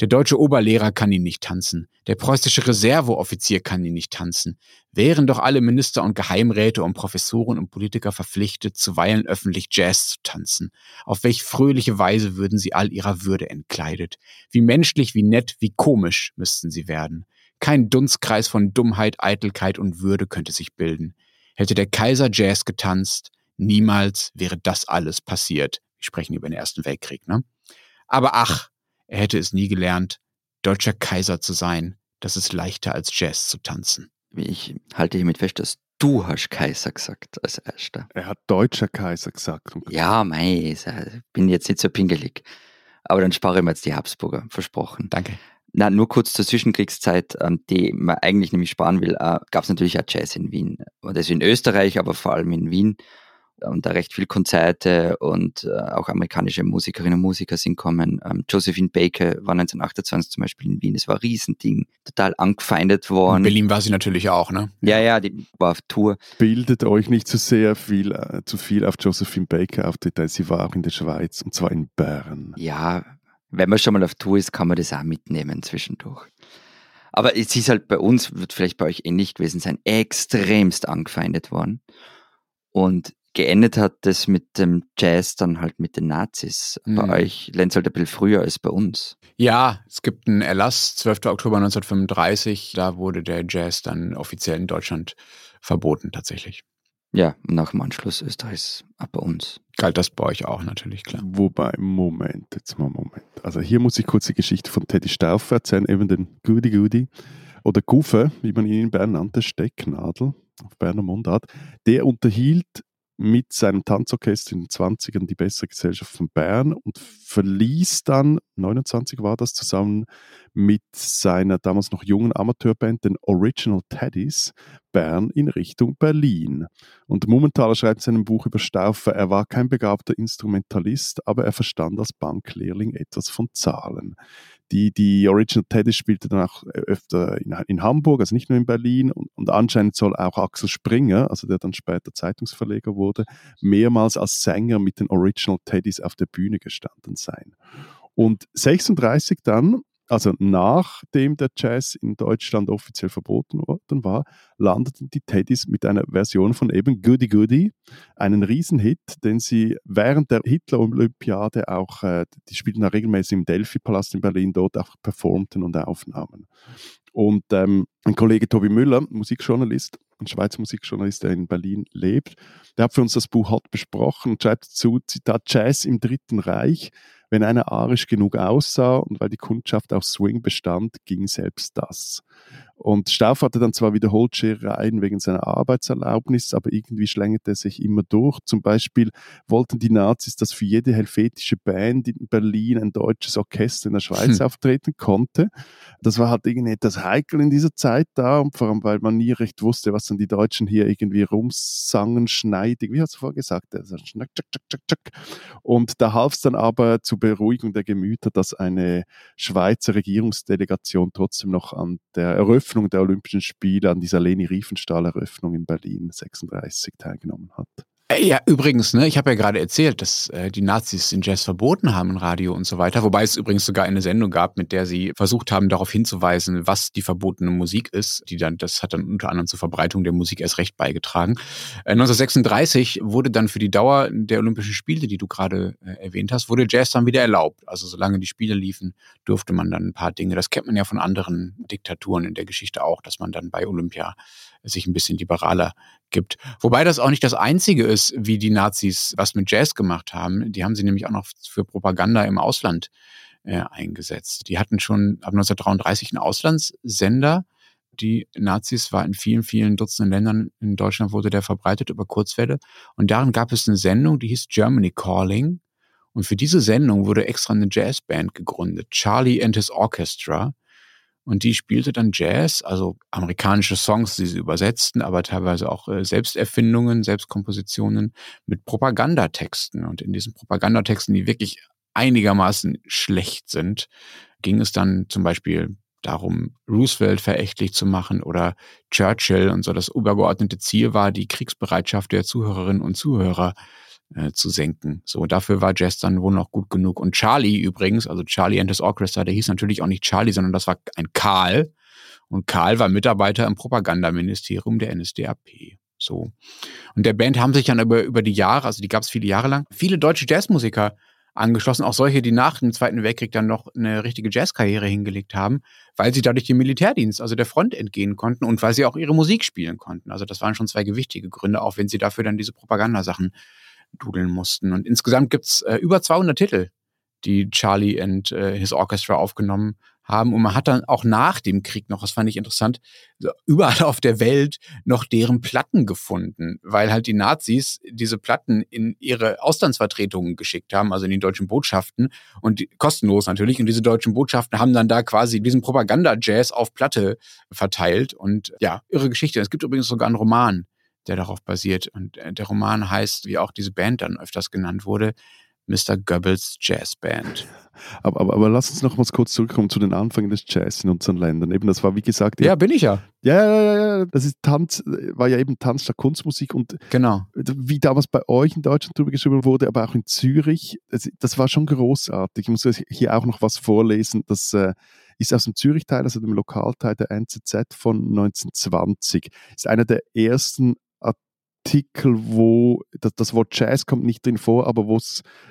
[SPEAKER 3] Der deutsche Oberlehrer kann ihn nicht tanzen. Der preußische Reserveoffizier kann ihn nicht tanzen. Wären doch alle Minister und Geheimräte und Professoren und Politiker verpflichtet, zuweilen öffentlich Jazz zu tanzen. Auf welch fröhliche Weise würden sie all ihrer Würde entkleidet. Wie menschlich, wie nett, wie komisch müssten sie werden. Kein Dunstkreis von Dummheit, Eitelkeit und Würde könnte sich bilden. Hätte der Kaiser Jazz getanzt, niemals wäre das alles passiert. Wir sprechen über den Ersten Weltkrieg, ne? Aber ach, er hätte es nie gelernt, deutscher Kaiser zu sein. Das ist leichter als Jazz zu tanzen.
[SPEAKER 1] Ich halte hiermit fest, dass du hast Kaiser gesagt als Erster.
[SPEAKER 2] Er hat deutscher Kaiser gesagt.
[SPEAKER 1] Ja, mei, ich bin jetzt nicht so pingelig. Aber dann spare ich mir jetzt die Habsburger, versprochen.
[SPEAKER 3] Danke.
[SPEAKER 1] Na, nur kurz zur Zwischenkriegszeit, ähm, die man eigentlich nämlich sparen will, äh, gab es natürlich auch Jazz in Wien. Und das in Österreich, aber vor allem in Wien und da recht viel Konzerte und äh, auch amerikanische Musikerinnen und Musiker sind kommen. Ähm, Josephine Baker war 1928 zum Beispiel in Wien, das war ein Riesending, total angefeindet worden. In
[SPEAKER 3] Berlin war sie natürlich auch, ne?
[SPEAKER 1] Ja, ja, die war auf Tour.
[SPEAKER 2] Bildet euch nicht zu sehr viel, äh, zu viel auf Josephine Baker auf Details, sie war auch in der Schweiz und zwar in Bern.
[SPEAKER 1] Ja, wenn man schon mal auf Tour ist, kann man das auch mitnehmen zwischendurch. Aber es ist halt bei uns, wird vielleicht bei euch ähnlich gewesen sein, extremst angefeindet worden. Und geendet hat das mit dem Jazz dann halt mit den Nazis. Mhm. Bei euch lernt es halt ein bisschen früher als bei uns.
[SPEAKER 3] Ja, es gibt einen Erlass, 12. Oktober 1935, da wurde der Jazz dann offiziell in Deutschland verboten tatsächlich.
[SPEAKER 1] Ja, nach dem Anschluss Österreichs ab bei uns.
[SPEAKER 3] Galt das bei euch auch natürlich, klar.
[SPEAKER 2] Wobei, Moment, jetzt mal Moment. Also hier muss ich kurz die Geschichte von Teddy Stauffer erzählen, eben den Goody Goody oder Guffe, wie man ihn in Bern nannte, Stecknadel auf Berner Mundart. Der unterhielt mit seinem Tanzorchester in den 20ern die Bessere Gesellschaft von Bern und verließ dann, 29 war das, zusammen mit seiner damals noch jungen Amateurband, den Original Teddies, Bern in Richtung Berlin. Und Mummentaler schreibt in seinem Buch über Stauffer, er war kein begabter Instrumentalist, aber er verstand als Banklehrling etwas von Zahlen. Die, die Original Teddy spielte dann auch äh, öfter in, in Hamburg, also nicht nur in Berlin. Und, und, anscheinend soll auch Axel Springer, also der dann später Zeitungsverleger wurde, mehrmals als Sänger mit den Original Teddys auf der Bühne gestanden sein. Und 36 dann also nachdem der Jazz in Deutschland offiziell verboten worden war, landeten die Teddys mit einer Version von eben Goody Goody, einen Riesenhit, den sie während der Hitler-Olympiade auch, äh, die spielten da regelmäßig im Delphi-Palast in Berlin, dort auch performten und aufnahmen. Und ähm, ein Kollege Tobi Müller, Musikjournalist, ein Schweizer Musikjournalist, der in Berlin lebt, der hat für uns das Buch hart besprochen und schreibt dazu, Zitat, Jazz im Dritten Reich Wenn einer arisch genug aussah und weil die Kundschaft auf Swing bestand, ging selbst das. Und Stauf hatte dann zwar wiederholt Scherereien wegen seiner Arbeitserlaubnis, aber irgendwie schlängerte er sich immer durch. Zum Beispiel wollten die Nazis, dass für jede helvetische Band in Berlin ein deutsches Orchester in der Schweiz hm. auftreten konnte. Das war halt irgendwie etwas heikel in dieser Zeit da und vor allem, weil man nie recht wusste, was dann die Deutschen hier irgendwie rumsangen, schneidig, wie hast du vorher gesagt, also schnack, tschak, tschak, tschak, Und da half es dann aber zur Beruhigung der Gemüter, dass eine Schweizer Regierungsdelegation trotzdem noch an der Eröffnung Eröffnung der Olympischen Spiele, an dieser Leni Riefenstahl-Eröffnung in Berlin 36 teilgenommen hat.
[SPEAKER 3] Äh, ja, übrigens, ne, ich habe ja gerade erzählt, dass äh, die Nazis den Jazz verboten haben im Radio und so weiter, wobei es übrigens sogar eine Sendung gab, mit der sie versucht haben, darauf hinzuweisen, was die verbotene Musik ist. Die dann, das hat dann unter anderem zur Verbreitung der Musik erst recht beigetragen. Äh, 1936 wurde dann für die Dauer der Olympischen Spiele, die du gerade äh, erwähnt hast, wurde Jazz dann wieder erlaubt. Also solange die Spiele liefen, durfte man dann ein paar Dinge. Das kennt man ja von anderen Diktaturen in der Geschichte auch, dass man dann bei Olympia sich ein bisschen liberaler gibt. Wobei das auch nicht das Einzige ist, wie die Nazis was mit Jazz gemacht haben. Die haben sie nämlich auch noch für Propaganda im Ausland äh, eingesetzt. Die hatten schon ab 1933 einen Auslandssender. Die Nazis war in vielen, vielen Dutzenden Ländern in Deutschland wurde der verbreitet über Kurzwelle. Und darin gab es eine Sendung, die hieß Germany Calling. Und für diese Sendung wurde extra eine Jazzband gegründet, Charlie and his Orchestra. Und die spielte dann Jazz, also amerikanische Songs, die sie übersetzten, aber teilweise auch äh, Selbsterfindungen, Selbstkompositionen mit Propagandatexten. Und in diesen Propagandatexten, die wirklich einigermaßen schlecht sind, ging es dann zum Beispiel darum, Roosevelt verächtlich zu machen oder Churchill und so. Das übergeordnete Ziel war, die Kriegsbereitschaft der Zuhörerinnen und Zuhörer äh, zu senken. So, dafür war Jazz dann wohl noch gut genug. Und Charlie übrigens, also Charlie and his Orchestra, der hieß natürlich auch nicht Charlie, sondern das war ein Karl. Und Karl war Mitarbeiter im Propagandaministerium der NSDAP. So. Und der Band haben sich dann über, über die Jahre, also die gab es viele Jahre lang, viele deutsche Jazzmusiker angeschlossen, auch solche, die nach dem Zweiten Weltkrieg dann noch eine richtige Jazzkarriere hingelegt haben, weil sie dadurch dem Militärdienst, also der Front entgehen konnten und weil sie auch ihre Musik spielen konnten. Also das waren schon zwei gewichtige Gründe, auch wenn sie dafür dann diese Propagandasachen dudeln mussten. Und insgesamt gibt's äh, über 200 Titel, die Charlie and äh, his Orchestra aufgenommen haben. Und man hat dann auch nach dem Krieg noch, das fand ich interessant, überall auf der Welt noch deren Platten gefunden, weil halt die Nazis diese Platten in ihre Auslandsvertretungen geschickt haben, also in die deutschen Botschaften und die, kostenlos natürlich. Und diese deutschen Botschaften haben dann da quasi diesen Propaganda-Jazz auf Platte verteilt. Und ja, irre Geschichte. Es gibt übrigens sogar einen Roman, der darauf basiert. Und äh, der Roman heißt, wie auch diese Band dann öfters genannt wurde, Mr. Goebbels Jazz Band.
[SPEAKER 2] Aber, aber, aber lass uns noch mal kurz zurückkommen zu den Anfängen des Jazz in unseren Ländern. Eben, das war wie gesagt.
[SPEAKER 3] Ja, bin ich ja.
[SPEAKER 2] Ja, ja, ja, das ist Tanz, war ja eben Tanz statt Kunstmusik und
[SPEAKER 3] genau.
[SPEAKER 2] wie damals bei euch in Deutschland drüber geschrieben wurde, aber auch in Zürich, das, das war schon großartig. Ich muss hier auch noch was vorlesen, das äh, ist aus dem Zürich-Teil, also dem Lokalteil der NZZ von 1920. Ist einer der ersten Artikel, wo das, das, Wort Jazz kommt nicht drin vor, aber wo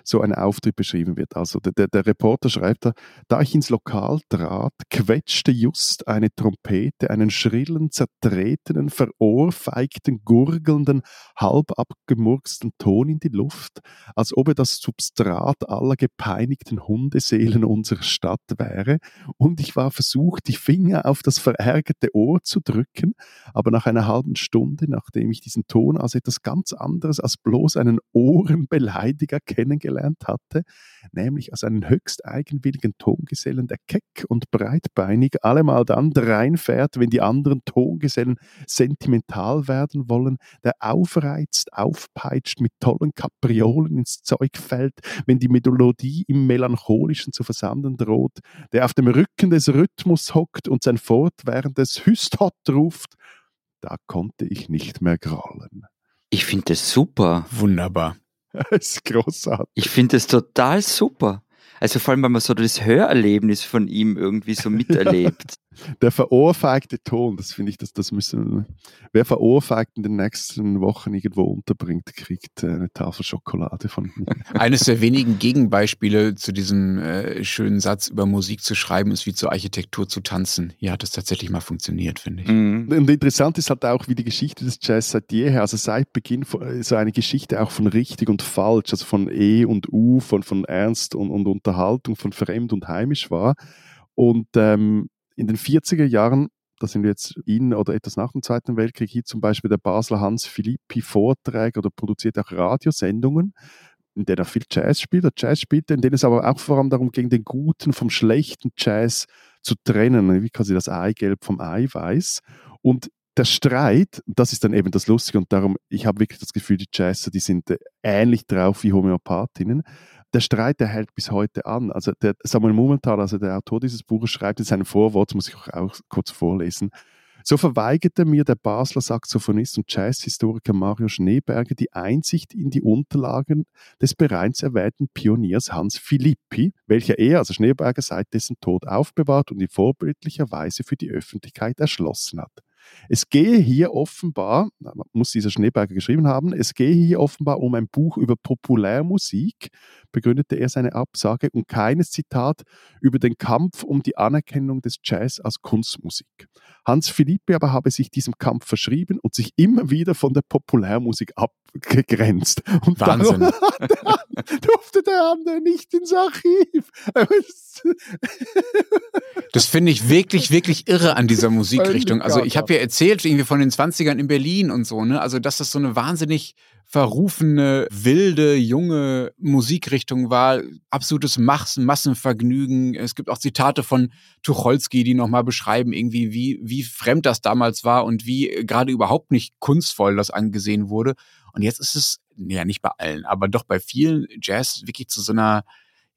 [SPEAKER 2] so ein Auftritt beschrieben wird. Also der, der, der, Reporter schreibt da, da ich ins Lokal trat, quetschte just eine Trompete einen schrillen, zertretenen, verohrfeigten, gurgelnden, halb abgemurksten Ton in die Luft, als ob er das Substrat aller gepeinigten Hundeseelen unserer Stadt wäre, und ich war versucht, die Finger auf das verärgerte Ohr zu drücken, aber nach einer halben Stunde, nachdem ich diesen Ton als etwas ganz anderes als bloß einen Ohrenbeleidiger kennengelernt hatte, nämlich als einen höchst eigenwilligen Tongesellen, der keck und breitbeinig allemal dann reinfährt, wenn die anderen Tongesellen sentimental werden wollen, der aufreizt, aufpeitscht, mit tollen Kapriolen ins Zeug fällt, wenn die Melodie im Melancholischen zu versanden droht, der auf dem Rücken des Rhythmus hockt und sein fortwährendes Hüsthot ruft, da konnte ich nicht mehr grollen.
[SPEAKER 1] Ich finde das super.
[SPEAKER 3] Wunderbar.
[SPEAKER 2] das ist großartig.
[SPEAKER 1] Ich finde das total super. Also vor allem, wenn man so das Hörerlebnis von ihm irgendwie so miterlebt.
[SPEAKER 2] Der verohrfeigte Ton, das finde ich, das, das müssen. Wer verohrfeigt in den nächsten Wochen irgendwo unterbringt, kriegt äh, eine Tafel Schokolade von mir.
[SPEAKER 3] Eines der wenigen Gegenbeispiele zu diesem äh, schönen Satz über Musik zu schreiben, ist wie zur Architektur zu tanzen. Hier hat es tatsächlich mal funktioniert, finde ich.
[SPEAKER 2] Mhm. Und interessant ist halt auch, wie die Geschichte des Jazz seit jeher, also seit Beginn, so eine Geschichte auch von richtig und falsch, also von E und U, von, von Ernst und, und Unterhaltung, von fremd und heimisch war. Und ähm, in den 40er Jahren, da sind wir jetzt in oder etwas nach dem Zweiten Weltkrieg, hier zum Beispiel der Basler Hans Philippi Vorträge oder produziert auch Radiosendungen, in denen er viel Jazz spielt, oder Jazz spielte, in denen es aber auch vor allem darum ging, den guten vom schlechten Jazz zu trennen, wie quasi das Eigelb vom Eiweiß. Und der Streit, das ist dann eben das Lustige und darum, ich habe wirklich das Gefühl, die Jazzer, die sind äh, ähnlich drauf wie Homöopathinnen der Streit, der hält bis heute an. Also der Samuel Mumenthal, also der Autor dieses Buches, schreibt in seinem Vorwort, muss ich auch, auch kurz vorlesen, so verweigerte mir der Basler Saxophonist und Jazzhistoriker Mario Schneeberger die Einsicht in die Unterlagen des bereits erwähnten Pioniers Hans Philippi, welcher er, also Schneeberger, seit dessen Tod aufbewahrt und in vorbildlicher Weise für die Öffentlichkeit erschlossen hat. Es gehe hier offenbar, muss dieser Schneeberger geschrieben haben, es gehe hier offenbar um ein Buch über Populärmusik, begründete er seine Absage, und keines Zitat über den Kampf um die Anerkennung des Jazz als Kunstmusik. Hans Philippi aber habe sich diesem Kampf verschrieben und sich immer wieder von der Populärmusik abgegrenzt. Und
[SPEAKER 3] Wahnsinn.
[SPEAKER 2] durfte der andere nicht ins Archiv.
[SPEAKER 3] Das finde ich wirklich, wirklich irre an dieser Musikrichtung. Also ich habe ja erzählt irgendwie von den 20ern in Berlin und so, ne? Also dass das so eine wahnsinnig verrufene, wilde, junge Musikrichtung war. Absolutes Massen, Massenvergnügen. Es gibt auch Zitate von Tucholsky, die nochmal beschreiben, irgendwie, wie, wie fremd das damals war und wie gerade überhaupt nicht kunstvoll das angesehen wurde. Und jetzt ist es, ja, nicht bei allen, aber doch bei vielen Jazz wirklich zu so einer,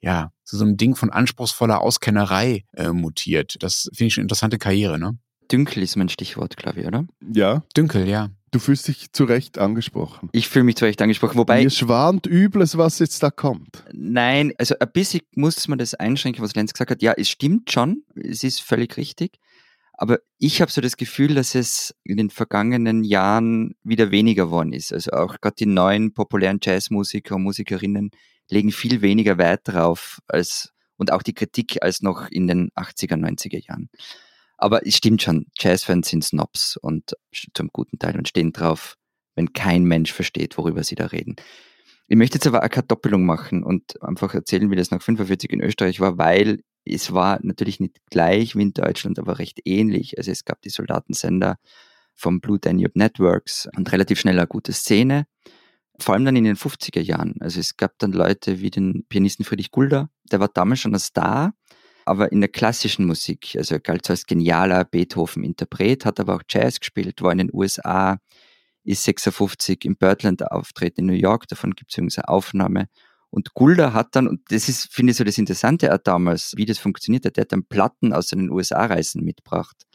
[SPEAKER 3] ja, zu so einem Ding von anspruchsvoller Auskennerei äh, mutiert. Das finde ich eine interessante Karriere, ne?
[SPEAKER 1] Dünkel ist mein Stichwort, glaube ich, oder?
[SPEAKER 2] Ja.
[SPEAKER 3] Dünkel, ja.
[SPEAKER 2] Du fühlst dich zu Recht angesprochen.
[SPEAKER 1] Ich fühle mich zu Recht angesprochen, wobei...
[SPEAKER 2] Mir schwant Übles, was jetzt da kommt.
[SPEAKER 1] Nein, also ein bisschen muss man das einschränken, was Lenz gesagt hat. Ja, es stimmt schon, es ist völlig richtig. Aber ich habe so das Gefühl, dass es in den vergangenen Jahren wieder weniger geworden ist. Also auch gerade die neuen populären Jazzmusiker und Musikerinnen legen viel weniger Wert drauf als und auch die Kritik als noch in den 80er, 90er Jahren. Aber es stimmt schon, Jazzfans sind Snobs und zum guten Teil und stehen drauf, wenn kein Mensch versteht, worüber sie da reden. Ich möchte jetzt aber auch keine Doppelung machen und einfach erzählen, wie das nach 45 in Österreich war, weil es war natürlich nicht gleich wie in Deutschland, aber recht ähnlich. Also es gab die Soldatensender vom Blue Danube Networks und relativ schnell eine gute Szene. Vor allem dann in den 50er Jahren. Also es gab dann Leute wie den Pianisten Friedrich Gulda, der war damals schon ein Star, aber in der klassischen Musik, also er galt als genialer Beethoven-Interpret, hat aber auch Jazz gespielt, war in den USA, ist 56 im Birdland auftreten in New York, davon gibt es übrigens eine Aufnahme. Und Gulda hat dann, und das ist, finde ich, so das Interessante auch damals, wie das funktioniert hat, der hat dann Platten aus den USA-Reisen mitgebracht.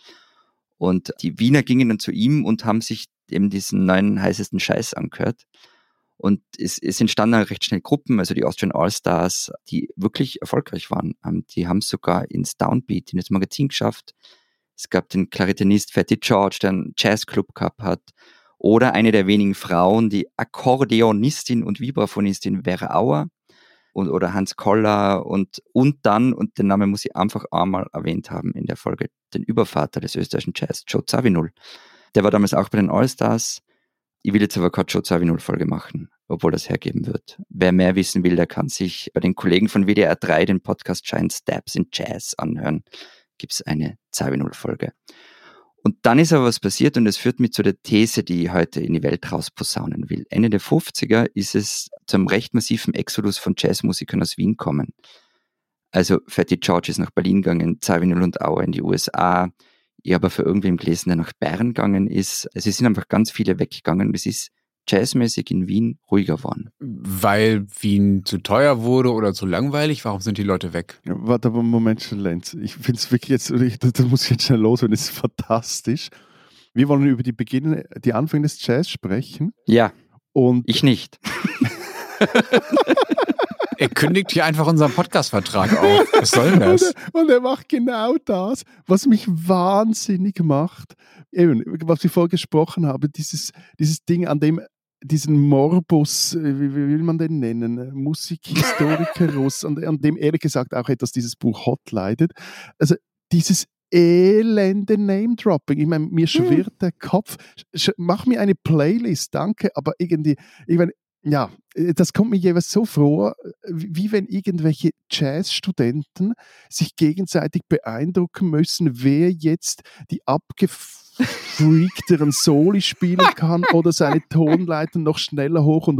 [SPEAKER 1] Und die Wiener gingen dann zu ihm und haben sich eben diesen neuen heißesten Scheiß angehört. Und es, es entstanden recht schnell Gruppen, also die Austrian All-Stars, die wirklich erfolgreich waren. Ähm, die haben es sogar ins Downbeat, in das Magazin geschafft. Es gab den Klaritinist Fatty George, der einen Jazzclub gehabt hat. Oder eine der wenigen Frauen, die Akkordeonistin und Vibraphonistin Vera Auer und, oder Hans Koller und, und dann, und den Namen muss ich einfach einmal erwähnt haben in der Folge, den Übervater des österreichischen Jazz, Joe Zawinul. Der war damals auch bei den All-Stars. Ich will jetzt aber keine Joe Zawinul Folge machen, obwohl das hergeben wird. Wer mehr wissen will, der kann sich bei den Kollegen von WDR 3 den Podcast Giant Steps in Jazz anhören. Gibt es eine Zawinul Folge. Und dann ist aber was passiert und es führt mich zu der These, die ich heute in die Welt rausposaunen will. Ende der 50er ist es zum recht massiven Exodus von Jazzmusikern aus Wien kommen. Also Fatty George ist nach Berlin gegangen, Zawinul und Auer in die USA. Ich habe für irgendwem gelesen, der nach Bern gegangen ist. Also es sind einfach ganz viele weggegangen und es ist jazzmäßig in Wien ruhiger geworden.
[SPEAKER 3] Weil Wien zu teuer wurde oder zu langweilig? Warum sind die Leute weg?
[SPEAKER 2] Ja, warte aber einen Moment, Lenz. Ich finde es wirklich jetzt, da muss ich jetzt schnell los, wenn es fantastisch. Wir wollen über die Beginne, die Anfänge des Jazz sprechen.
[SPEAKER 1] Ja.
[SPEAKER 2] Und
[SPEAKER 1] ich nicht.
[SPEAKER 3] Er kündigt hier einfach unseren Podcast-Vertrag auf. Was soll denn das?
[SPEAKER 2] Und er, und er macht genau das, was mich wahnsinnig macht. Eben, was ich vorher gesprochen habe, dieses, dieses Ding, an dem diesen Morbus, äh, wie will man den nennen, Musikhistorikerus, an, an dem ehrlich gesagt auch etwas dieses Buch Hot leidet. Also dieses elende Name-Dropping. Ich meine, mir schwirrt der Kopf. Mach mir eine Playlist, danke, aber irgendwie, ich meine, ja, äh, das kommt mir jeweils so vor, wie wenn irgendwelche Jazzstudenten sich gegenseitig beeindrucken müssen, wer jetzt die abgefreakteren Soli spielen kann oder seine Tonleiter noch schneller hoch und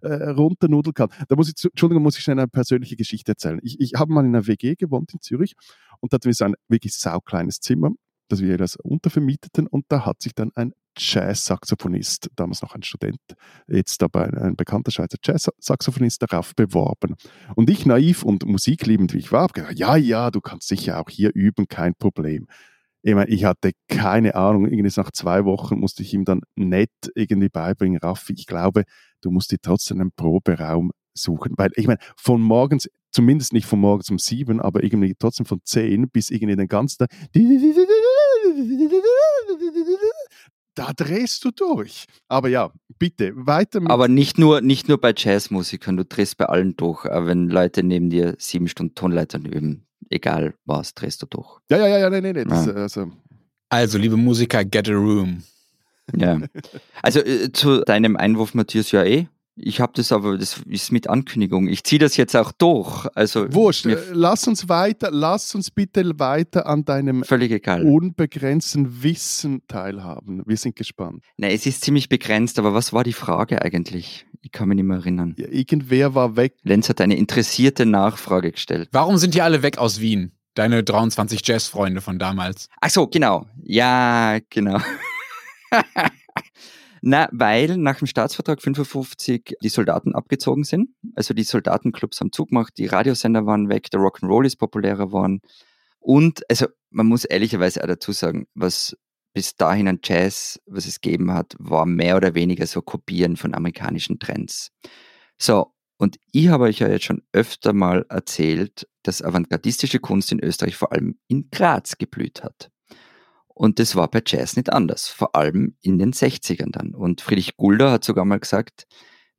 [SPEAKER 2] äh, runter nudeln kann. Da muss ich, Entschuldigung, muss ich schnell eine persönliche Geschichte erzählen. Ich, ich habe mal in einer WG gewohnt in Zürich und da hatten wir so ein wirklich saukleines Zimmer das wir das untervermieteten und da hat sich dann ein Jazz-Saxophonist, damals noch ein Student, jetzt dabei ein bekannter Schweizer Jazz-Saxophonist darauf beworben. Und ich, naiv und musikliebend wie ich war, habe gesagt, ja, ja, du kannst sicher auch hier üben, kein Problem. Ich meine, ich hatte keine Ahnung, irgendwie nach zwei Wochen musste ich ihm dann nett irgendwie beibringen, Raffi, ich glaube, du musst dir trotzdem einen Proberaum suchen. Weil ich meine, von morgens, zumindest nicht von morgens um sieben, aber irgendwie trotzdem von zehn bis irgendwie den ganzen Tag da drehst du durch. Aber ja, bitte, weiter
[SPEAKER 1] mit. Aber nicht nur, nicht nur bei Jazzmusikern, du drehst bei allen durch. Aber wenn Leute neben dir sieben Stunden Tonleitern üben, egal was, drehst du durch.
[SPEAKER 2] Ja, ja, ja, ja, nein, nein, das, ja. also.
[SPEAKER 3] also, liebe Musiker, get a room.
[SPEAKER 1] Ja. Also äh, zu deinem Einwurf, Matthias, ja eh. Ich habe das aber, das ist mit Ankündigung. Ich ziehe das jetzt auch durch. Also
[SPEAKER 2] Wurscht, lass uns weiter, lass uns bitte weiter an deinem
[SPEAKER 1] völlig egal.
[SPEAKER 2] unbegrenzten Wissen teilhaben. Wir sind gespannt.
[SPEAKER 1] Nein, es ist ziemlich begrenzt, aber was war die Frage eigentlich? Ich kann mich nicht mehr erinnern.
[SPEAKER 2] Ja, irgendwer war weg.
[SPEAKER 1] Lenz hat eine interessierte Nachfrage gestellt.
[SPEAKER 3] Warum sind die alle weg aus Wien? Deine 23 Jazzfreunde von damals.
[SPEAKER 1] Ach so, genau. Ja, genau. Na, weil nach dem Staatsvertrag 55 die Soldaten abgezogen sind. Also die Soldatenclubs haben zugemacht, die Radiosender waren weg, der Rock'n'Roll ist populärer geworden. Und also man muss ehrlicherweise auch dazu sagen, was bis dahin an Jazz, was es gegeben hat, war mehr oder weniger so Kopieren von amerikanischen Trends. So, und ich habe euch ja jetzt schon öfter mal erzählt, dass avantgardistische Kunst in Österreich vor allem in Graz geblüht hat. Und das war bei Jazz nicht anders, vor allem in den 60ern dann. Und Friedrich Gulder hat sogar mal gesagt,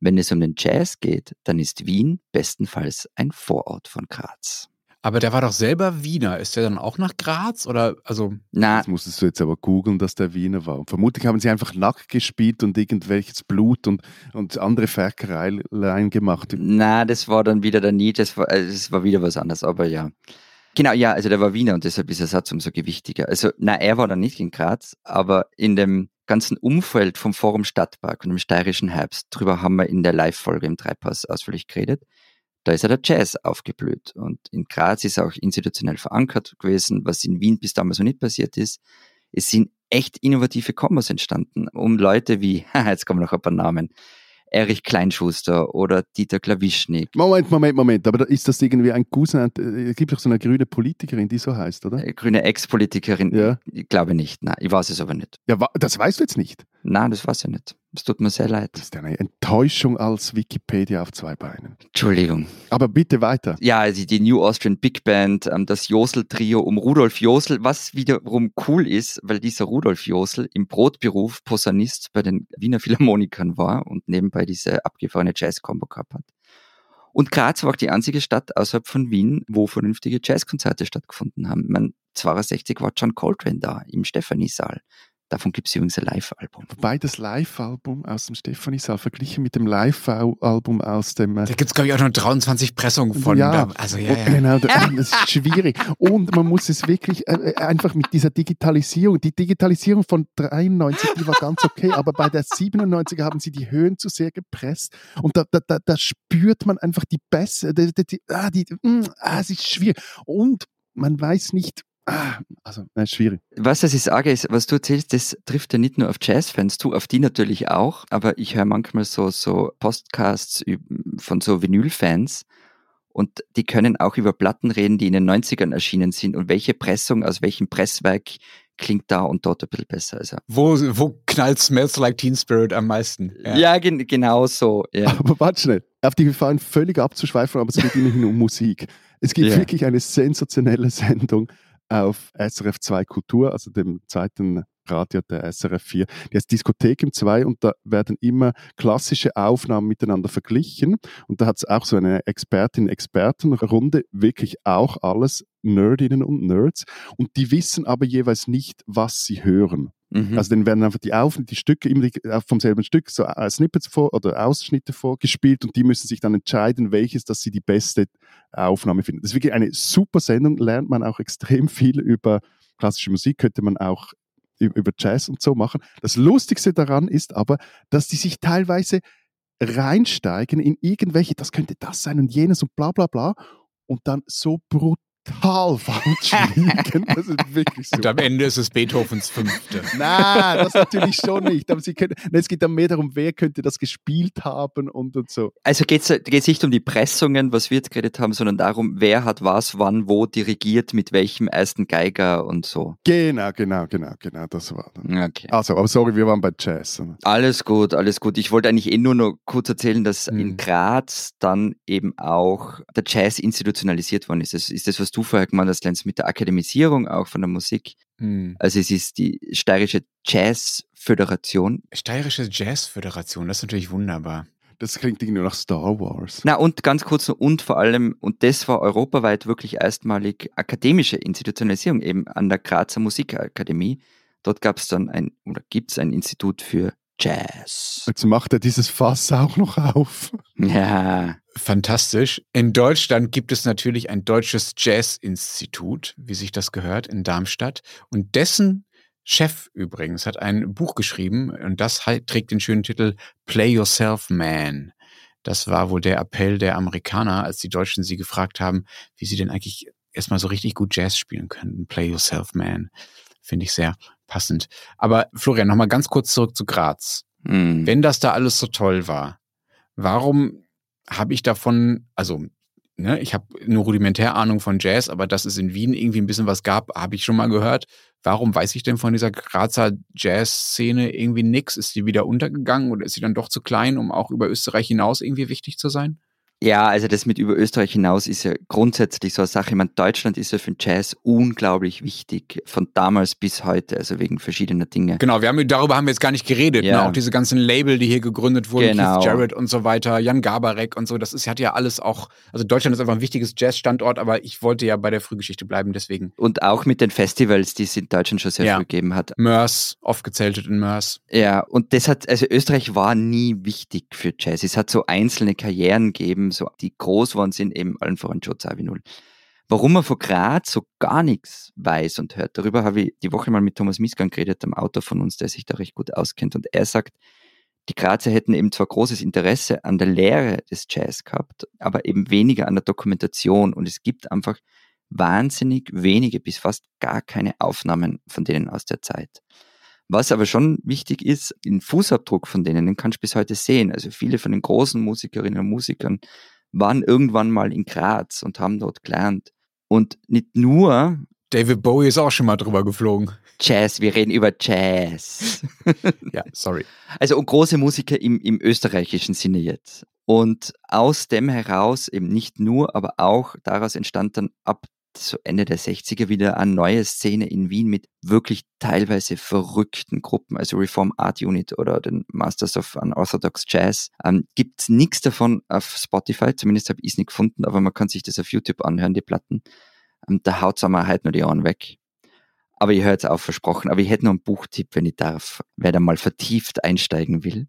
[SPEAKER 1] wenn es um den Jazz geht, dann ist Wien bestenfalls ein Vorort von Graz.
[SPEAKER 3] Aber der war doch selber Wiener. Ist der dann auch nach Graz? Oder also.
[SPEAKER 2] Na, das musstest du jetzt aber googeln, dass der Wiener war. Und vermutlich haben sie einfach nackt gespielt und irgendwelches Blut und, und andere Ferkereien gemacht.
[SPEAKER 1] Na, das war dann wieder der nie, das war, äh, das war wieder was anderes, aber ja. Genau, ja, also der war Wiener und deshalb ist der Satz umso gewichtiger. Also, na, er war dann nicht in Graz, aber in dem ganzen Umfeld vom Forum Stadtpark und dem steirischen Herbst, drüber haben wir in der Live-Folge im Dreipass ausführlich geredet, da ist ja der Jazz aufgeblüht. Und in Graz ist er auch institutionell verankert gewesen, was in Wien bis damals noch nicht passiert ist. Es sind echt innovative Kombos entstanden, um Leute wie, jetzt kommen noch ein paar Namen, Erich Kleinschuster oder Dieter Klawischnik.
[SPEAKER 2] Moment, Moment, Moment. Aber ist das irgendwie ein Cousin? Es äh, gibt doch so eine grüne Politikerin, die so heißt, oder?
[SPEAKER 1] Äh, grüne Ex-Politikerin? Ja. Ich glaube nicht. Nein, ich weiß es aber nicht.
[SPEAKER 2] Ja, das weißt du jetzt nicht?
[SPEAKER 1] Nein, das weiß ich nicht. Es tut mir sehr leid.
[SPEAKER 2] Das ist eine Enttäuschung als Wikipedia auf zwei Beinen.
[SPEAKER 1] Entschuldigung.
[SPEAKER 2] Aber bitte weiter.
[SPEAKER 1] Ja, also die New Austrian Big Band, ähm, das Josel-Trio um Rudolf Josel, was wiederum cool ist, weil dieser Rudolf Josel im Brotberuf Posaunist bei den Wiener Philharmonikern war und nebenbei diese abgefahrene Jazz-Combo gehabt hat. Und Graz war auch die einzige Stadt außerhalb von Wien, wo vernünftige Jazzkonzerte stattgefunden haben. Man 62 war John Coltrane da im Stephaniesaal. Davon gibt es übrigens ein Live-Album.
[SPEAKER 2] Wobei das Live-Album aus dem Stefanie-Saal verglichen mit dem Live-Album aus dem.
[SPEAKER 3] Äh da gibt es, glaube ich, auch noch 23 Pressungen von.
[SPEAKER 2] Ja, also, ja, ja. genau, das ist schwierig. Und man muss es wirklich äh, äh, einfach mit dieser Digitalisierung, die Digitalisierung von 93, die war ganz okay, aber bei der 97 haben sie die Höhen zu sehr gepresst und da, da, da, da spürt man einfach die Bässe, die, die, die, ah, die, mm, ah, es ist schwierig. Und man weiß nicht, also, nein, schwierig.
[SPEAKER 1] Was ich sage, ist, was du erzählst, das trifft ja nicht nur auf Jazzfans zu, auf die natürlich auch, aber ich höre manchmal so, so Podcasts von so Vinylfans und die können auch über Platten reden, die in den 90ern erschienen sind und welche Pressung aus welchem Presswerk klingt da und dort ein bisschen besser. Also.
[SPEAKER 3] Wo, wo knallt Smells Like Teen Spirit am meisten?
[SPEAKER 1] Ja, ja gen genau so. Ja.
[SPEAKER 2] Aber warte schnell, auf die Gefahr, völlig abzuschweifen, aber es geht immerhin um Musik. Es gibt yeah. wirklich eine sensationelle Sendung auf SRF 2 Kultur, also dem zweiten Radio der SRF 4. Die heißt Diskothek im 2 und da werden immer klassische Aufnahmen miteinander verglichen. Und da hat es auch so eine Expertin-Experten-Runde, wirklich auch alles Nerdinnen und Nerds. Und die wissen aber jeweils nicht, was sie hören. Mhm. Also dann werden einfach die Auf die Stücke immer äh, vom selben Stück so äh, Snippets vor oder Ausschnitte vorgespielt und die müssen sich dann entscheiden, welches, dass sie die beste Aufnahme finden. Das ist wirklich eine super Sendung, lernt man auch extrem viel über klassische Musik, könnte man auch über Jazz und so machen. Das Lustigste daran ist aber, dass die sich teilweise reinsteigen in irgendwelche, das könnte das sein und jenes und bla bla bla und dann so brutal total falsch liegen. Das ist wirklich so.
[SPEAKER 3] Und am Ende ist es Beethovens Fünfte.
[SPEAKER 2] Nein, das natürlich schon nicht. Aber sie können, es geht dann mehr darum, wer könnte das gespielt haben und, und so.
[SPEAKER 1] Also geht es nicht um die Pressungen, was wir jetzt geredet haben, sondern darum, wer hat was, wann, wo dirigiert, mit welchem ersten Geiger und so.
[SPEAKER 2] Genau, genau, genau, genau, das war dann.
[SPEAKER 1] Okay.
[SPEAKER 2] Also, aber sorry, wir waren bei Jazz.
[SPEAKER 1] Alles gut, alles gut. Ich wollte eigentlich eh nur noch kurz erzählen, dass mhm. in Graz dann eben auch der Jazz institutionalisiert worden ist. Das ist das, was du vorher gemeint hast, Lenz, mit der Akademisierung auch von der Musik. Mhm. Also es ist die Steirische Jazz-Föderation.
[SPEAKER 3] Steirische Jazz-Föderation, das ist natürlich wunderbar.
[SPEAKER 2] Das klingt irgendwie nach Star Wars.
[SPEAKER 1] Na und ganz kurz und vor allem, und das war europaweit wirklich erstmalig akademische Institutionalisierung eben an der Grazer Musikakademie. Dort gab es dann ein, oder gibt es ein Institut für Jazz.
[SPEAKER 2] Jetzt macht er dieses Fass auch noch auf.
[SPEAKER 1] Ja.
[SPEAKER 3] Fantastisch. In Deutschland gibt es natürlich ein deutsches Jazz-Institut, wie sich das gehört, in Darmstadt. Und dessen Chef übrigens hat ein Buch geschrieben und das trägt den schönen Titel Play Yourself Man. Das war wohl der Appell der Amerikaner, als die Deutschen sie gefragt haben, wie sie denn eigentlich erstmal so richtig gut Jazz spielen können. Play Yourself Man. Finde ich sehr passend. Aber Florian, nochmal ganz kurz zurück zu Graz. Mhm. Wenn das da alles so toll war, warum habe ich davon, also ne, ich habe nur rudimentär Ahnung von Jazz, aber dass es in Wien irgendwie ein bisschen was gab, habe ich schon mal gehört. Warum weiß ich denn von dieser Grazer Jazz-Szene irgendwie nichts? Ist die wieder untergegangen oder ist sie dann doch zu klein, um auch über Österreich hinaus irgendwie wichtig zu sein?
[SPEAKER 1] Ja, also das mit über Österreich hinaus ist ja grundsätzlich so eine Sache. Ich meine, Deutschland ist ja für den Jazz unglaublich wichtig, von damals bis heute, also wegen verschiedener Dinge.
[SPEAKER 3] Genau, wir haben, darüber haben wir jetzt gar nicht geredet. Ne? Ja. Ne? Auch diese ganzen Label, die hier gegründet wurden, genau. Keith Jarrett und so weiter, Jan Gabarek und so, das ist, hat ja alles auch, also Deutschland ist einfach ein wichtiges Jazzstandort, aber ich wollte ja bei der Frühgeschichte bleiben, deswegen.
[SPEAKER 1] Und auch mit den Festivals, die es in Deutschland schon sehr ja. früh gegeben hat.
[SPEAKER 3] Mörs, oft gezeltet in Mörs.
[SPEAKER 1] Ja, und das hat, also Österreich war nie wichtig für Jazz. Es hat so einzelne Karrieren gegeben, so, die groß geworden sind, eben allen voran Joe Zawinul. Warum man von Graz so gar nichts weiß und hört, darüber habe ich die Woche mal mit Thomas Miesgang geredet, dem Autor von uns, der sich da recht gut auskennt. Und er sagt, die Grazer hätten eben zwar großes Interesse an der Lehre des Jazz gehabt, aber eben weniger an der Dokumentation. Und es gibt einfach wahnsinnig wenige bis fast gar keine Aufnahmen von denen aus der Zeit. Was aber schon wichtig ist, den Fußabdruck von denen, den kannst du bis heute sehen. Also viele von den großen Musikerinnen und Musikern waren irgendwann mal in Graz und haben dort gelernt. Und nicht nur.
[SPEAKER 3] David Bowie ist auch schon mal drüber geflogen.
[SPEAKER 1] Jazz, wir reden über Jazz.
[SPEAKER 3] ja, sorry.
[SPEAKER 1] Also und große Musiker im, im österreichischen Sinne jetzt. Und aus dem heraus eben nicht nur, aber auch daraus entstand dann ab so Ende der 60er wieder eine neue Szene in Wien mit wirklich teilweise verrückten Gruppen, also Reform Art Unit oder den Masters of Unorthodox Jazz. Ähm, gibt's nichts davon auf Spotify, zumindest habe ich es nicht gefunden, aber man kann sich das auf YouTube anhören, die Platten. Ähm, da haut's einmal halt nur die Ohren weg. Aber ich höre jetzt auf, versprochen. Aber ich hätte noch einen Buchtipp, wenn ich darf, wer da mal vertieft einsteigen will.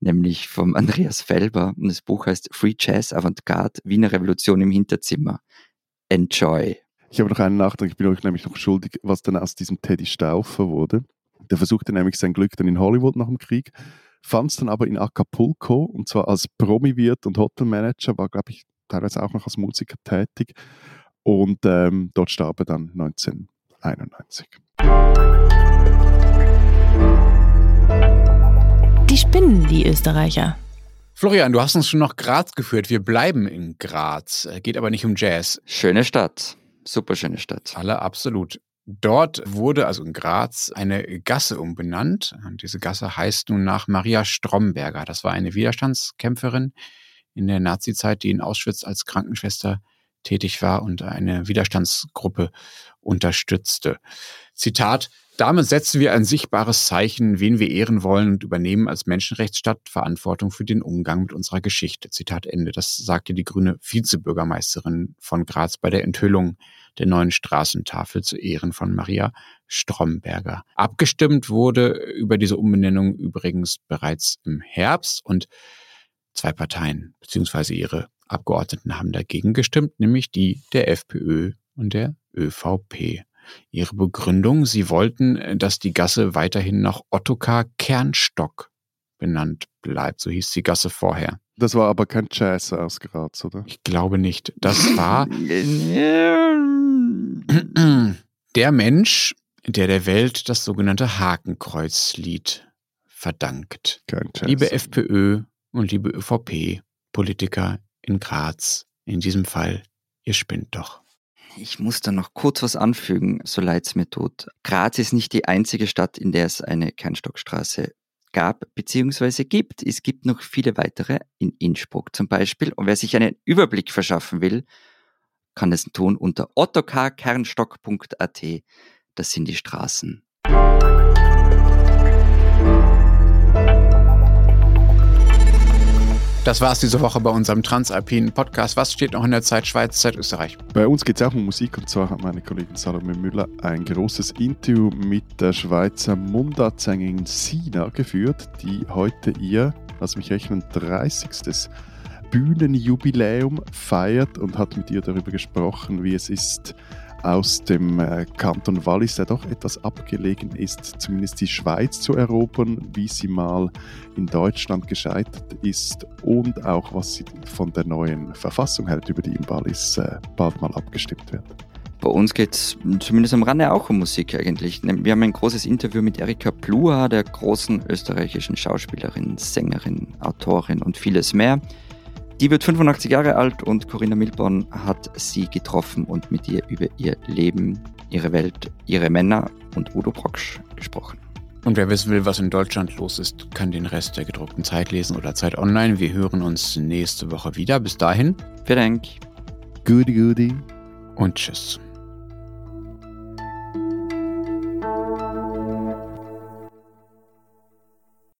[SPEAKER 1] Nämlich vom Andreas Felber. Und das Buch heißt Free Jazz Avantgarde, Wiener Revolution im Hinterzimmer enjoy.
[SPEAKER 2] Ich habe noch einen Nachtrag, ich bin euch nämlich noch schuldig, was dann aus diesem Teddy Stauffer wurde. Der versuchte nämlich sein Glück dann in Hollywood nach dem Krieg, fand es dann aber in Acapulco und zwar als Promi-Wirt und Hotelmanager, war glaube ich teilweise auch noch als Musiker tätig und ähm, dort starb er dann 1991.
[SPEAKER 4] Die spinnen, die Österreicher.
[SPEAKER 3] Florian, du hast uns schon nach Graz geführt. Wir bleiben in Graz. Äh, geht aber nicht um Jazz.
[SPEAKER 1] Schöne Stadt. Super schöne Stadt.
[SPEAKER 3] Alle absolut. Dort wurde also in Graz eine Gasse umbenannt. Und diese Gasse heißt nun nach Maria Stromberger. Das war eine Widerstandskämpferin, in der Nazizeit, die in Auschwitz als Krankenschwester tätig war und eine Widerstandsgruppe unterstützte. Zitat, damit setzen wir ein sichtbares Zeichen, wen wir ehren wollen und übernehmen als Menschenrechtsstadt Verantwortung für den Umgang mit unserer Geschichte. Zitat Ende. Das sagte die grüne Vizebürgermeisterin von Graz bei der Enthüllung der neuen Straßentafel zu Ehren von Maria Stromberger. Abgestimmt wurde über diese Umbenennung übrigens bereits im Herbst und zwei Parteien bzw. ihre Abgeordneten haben dagegen gestimmt, nämlich die der FPÖ und der ÖVP. Ihre Begründung, sie wollten, äh, dass die Gasse weiterhin nach Ottokar Kernstock benannt bleibt. So hieß die Gasse vorher.
[SPEAKER 2] Das war aber kein Jazz aus Graz, oder?
[SPEAKER 3] Ich glaube nicht. Das war der Mensch, der der Welt das sogenannte Hakenkreuzlied verdankt. Kein Jazz. Liebe FPÖ und liebe ÖVP-Politiker in Graz, in diesem Fall, ihr spinnt doch.
[SPEAKER 1] Ich muss da noch kurz was anfügen, so leid es mir tut. Graz ist nicht die einzige Stadt, in der es eine Kernstockstraße gab bzw. gibt. Es gibt noch viele weitere in Innsbruck zum Beispiel. Und wer sich einen Überblick verschaffen will, kann es tun unter ottokarkernstock.at. Das sind die Straßen.
[SPEAKER 3] Das war es diese Woche bei unserem Transalpinen Podcast. Was steht noch in der Zeit Schweiz, Zeit Österreich?
[SPEAKER 2] Bei uns geht es auch um Musik und zwar hat meine Kollegin Salome Müller ein großes Interview mit der Schweizer Mundartsängerin Sina geführt, die heute ihr, lass mich rechnen, 30. Bühnenjubiläum feiert und hat mit ihr darüber gesprochen, wie es ist, aus dem äh, Kanton Wallis, der doch etwas abgelegen ist, zumindest die Schweiz zu erobern, wie sie mal in Deutschland gescheitert ist und auch was sie von der neuen Verfassung hält, über die im Wallis äh, bald mal abgestimmt wird.
[SPEAKER 1] Bei uns geht es zumindest am Rande auch um Musik eigentlich. Wir haben ein großes Interview mit Erika Pluha, der großen österreichischen Schauspielerin, Sängerin, Autorin und vieles mehr. Die wird 85 Jahre alt und Corinna Milborn hat sie getroffen und mit ihr über ihr Leben, ihre Welt, ihre Männer und Udo Brocksch gesprochen.
[SPEAKER 3] Und wer wissen will, was in Deutschland los ist, kann den Rest der gedruckten Zeit lesen oder Zeit online. Wir hören uns nächste Woche wieder. Bis dahin.
[SPEAKER 1] Vielen Dank.
[SPEAKER 2] Goody, goody.
[SPEAKER 3] Und tschüss.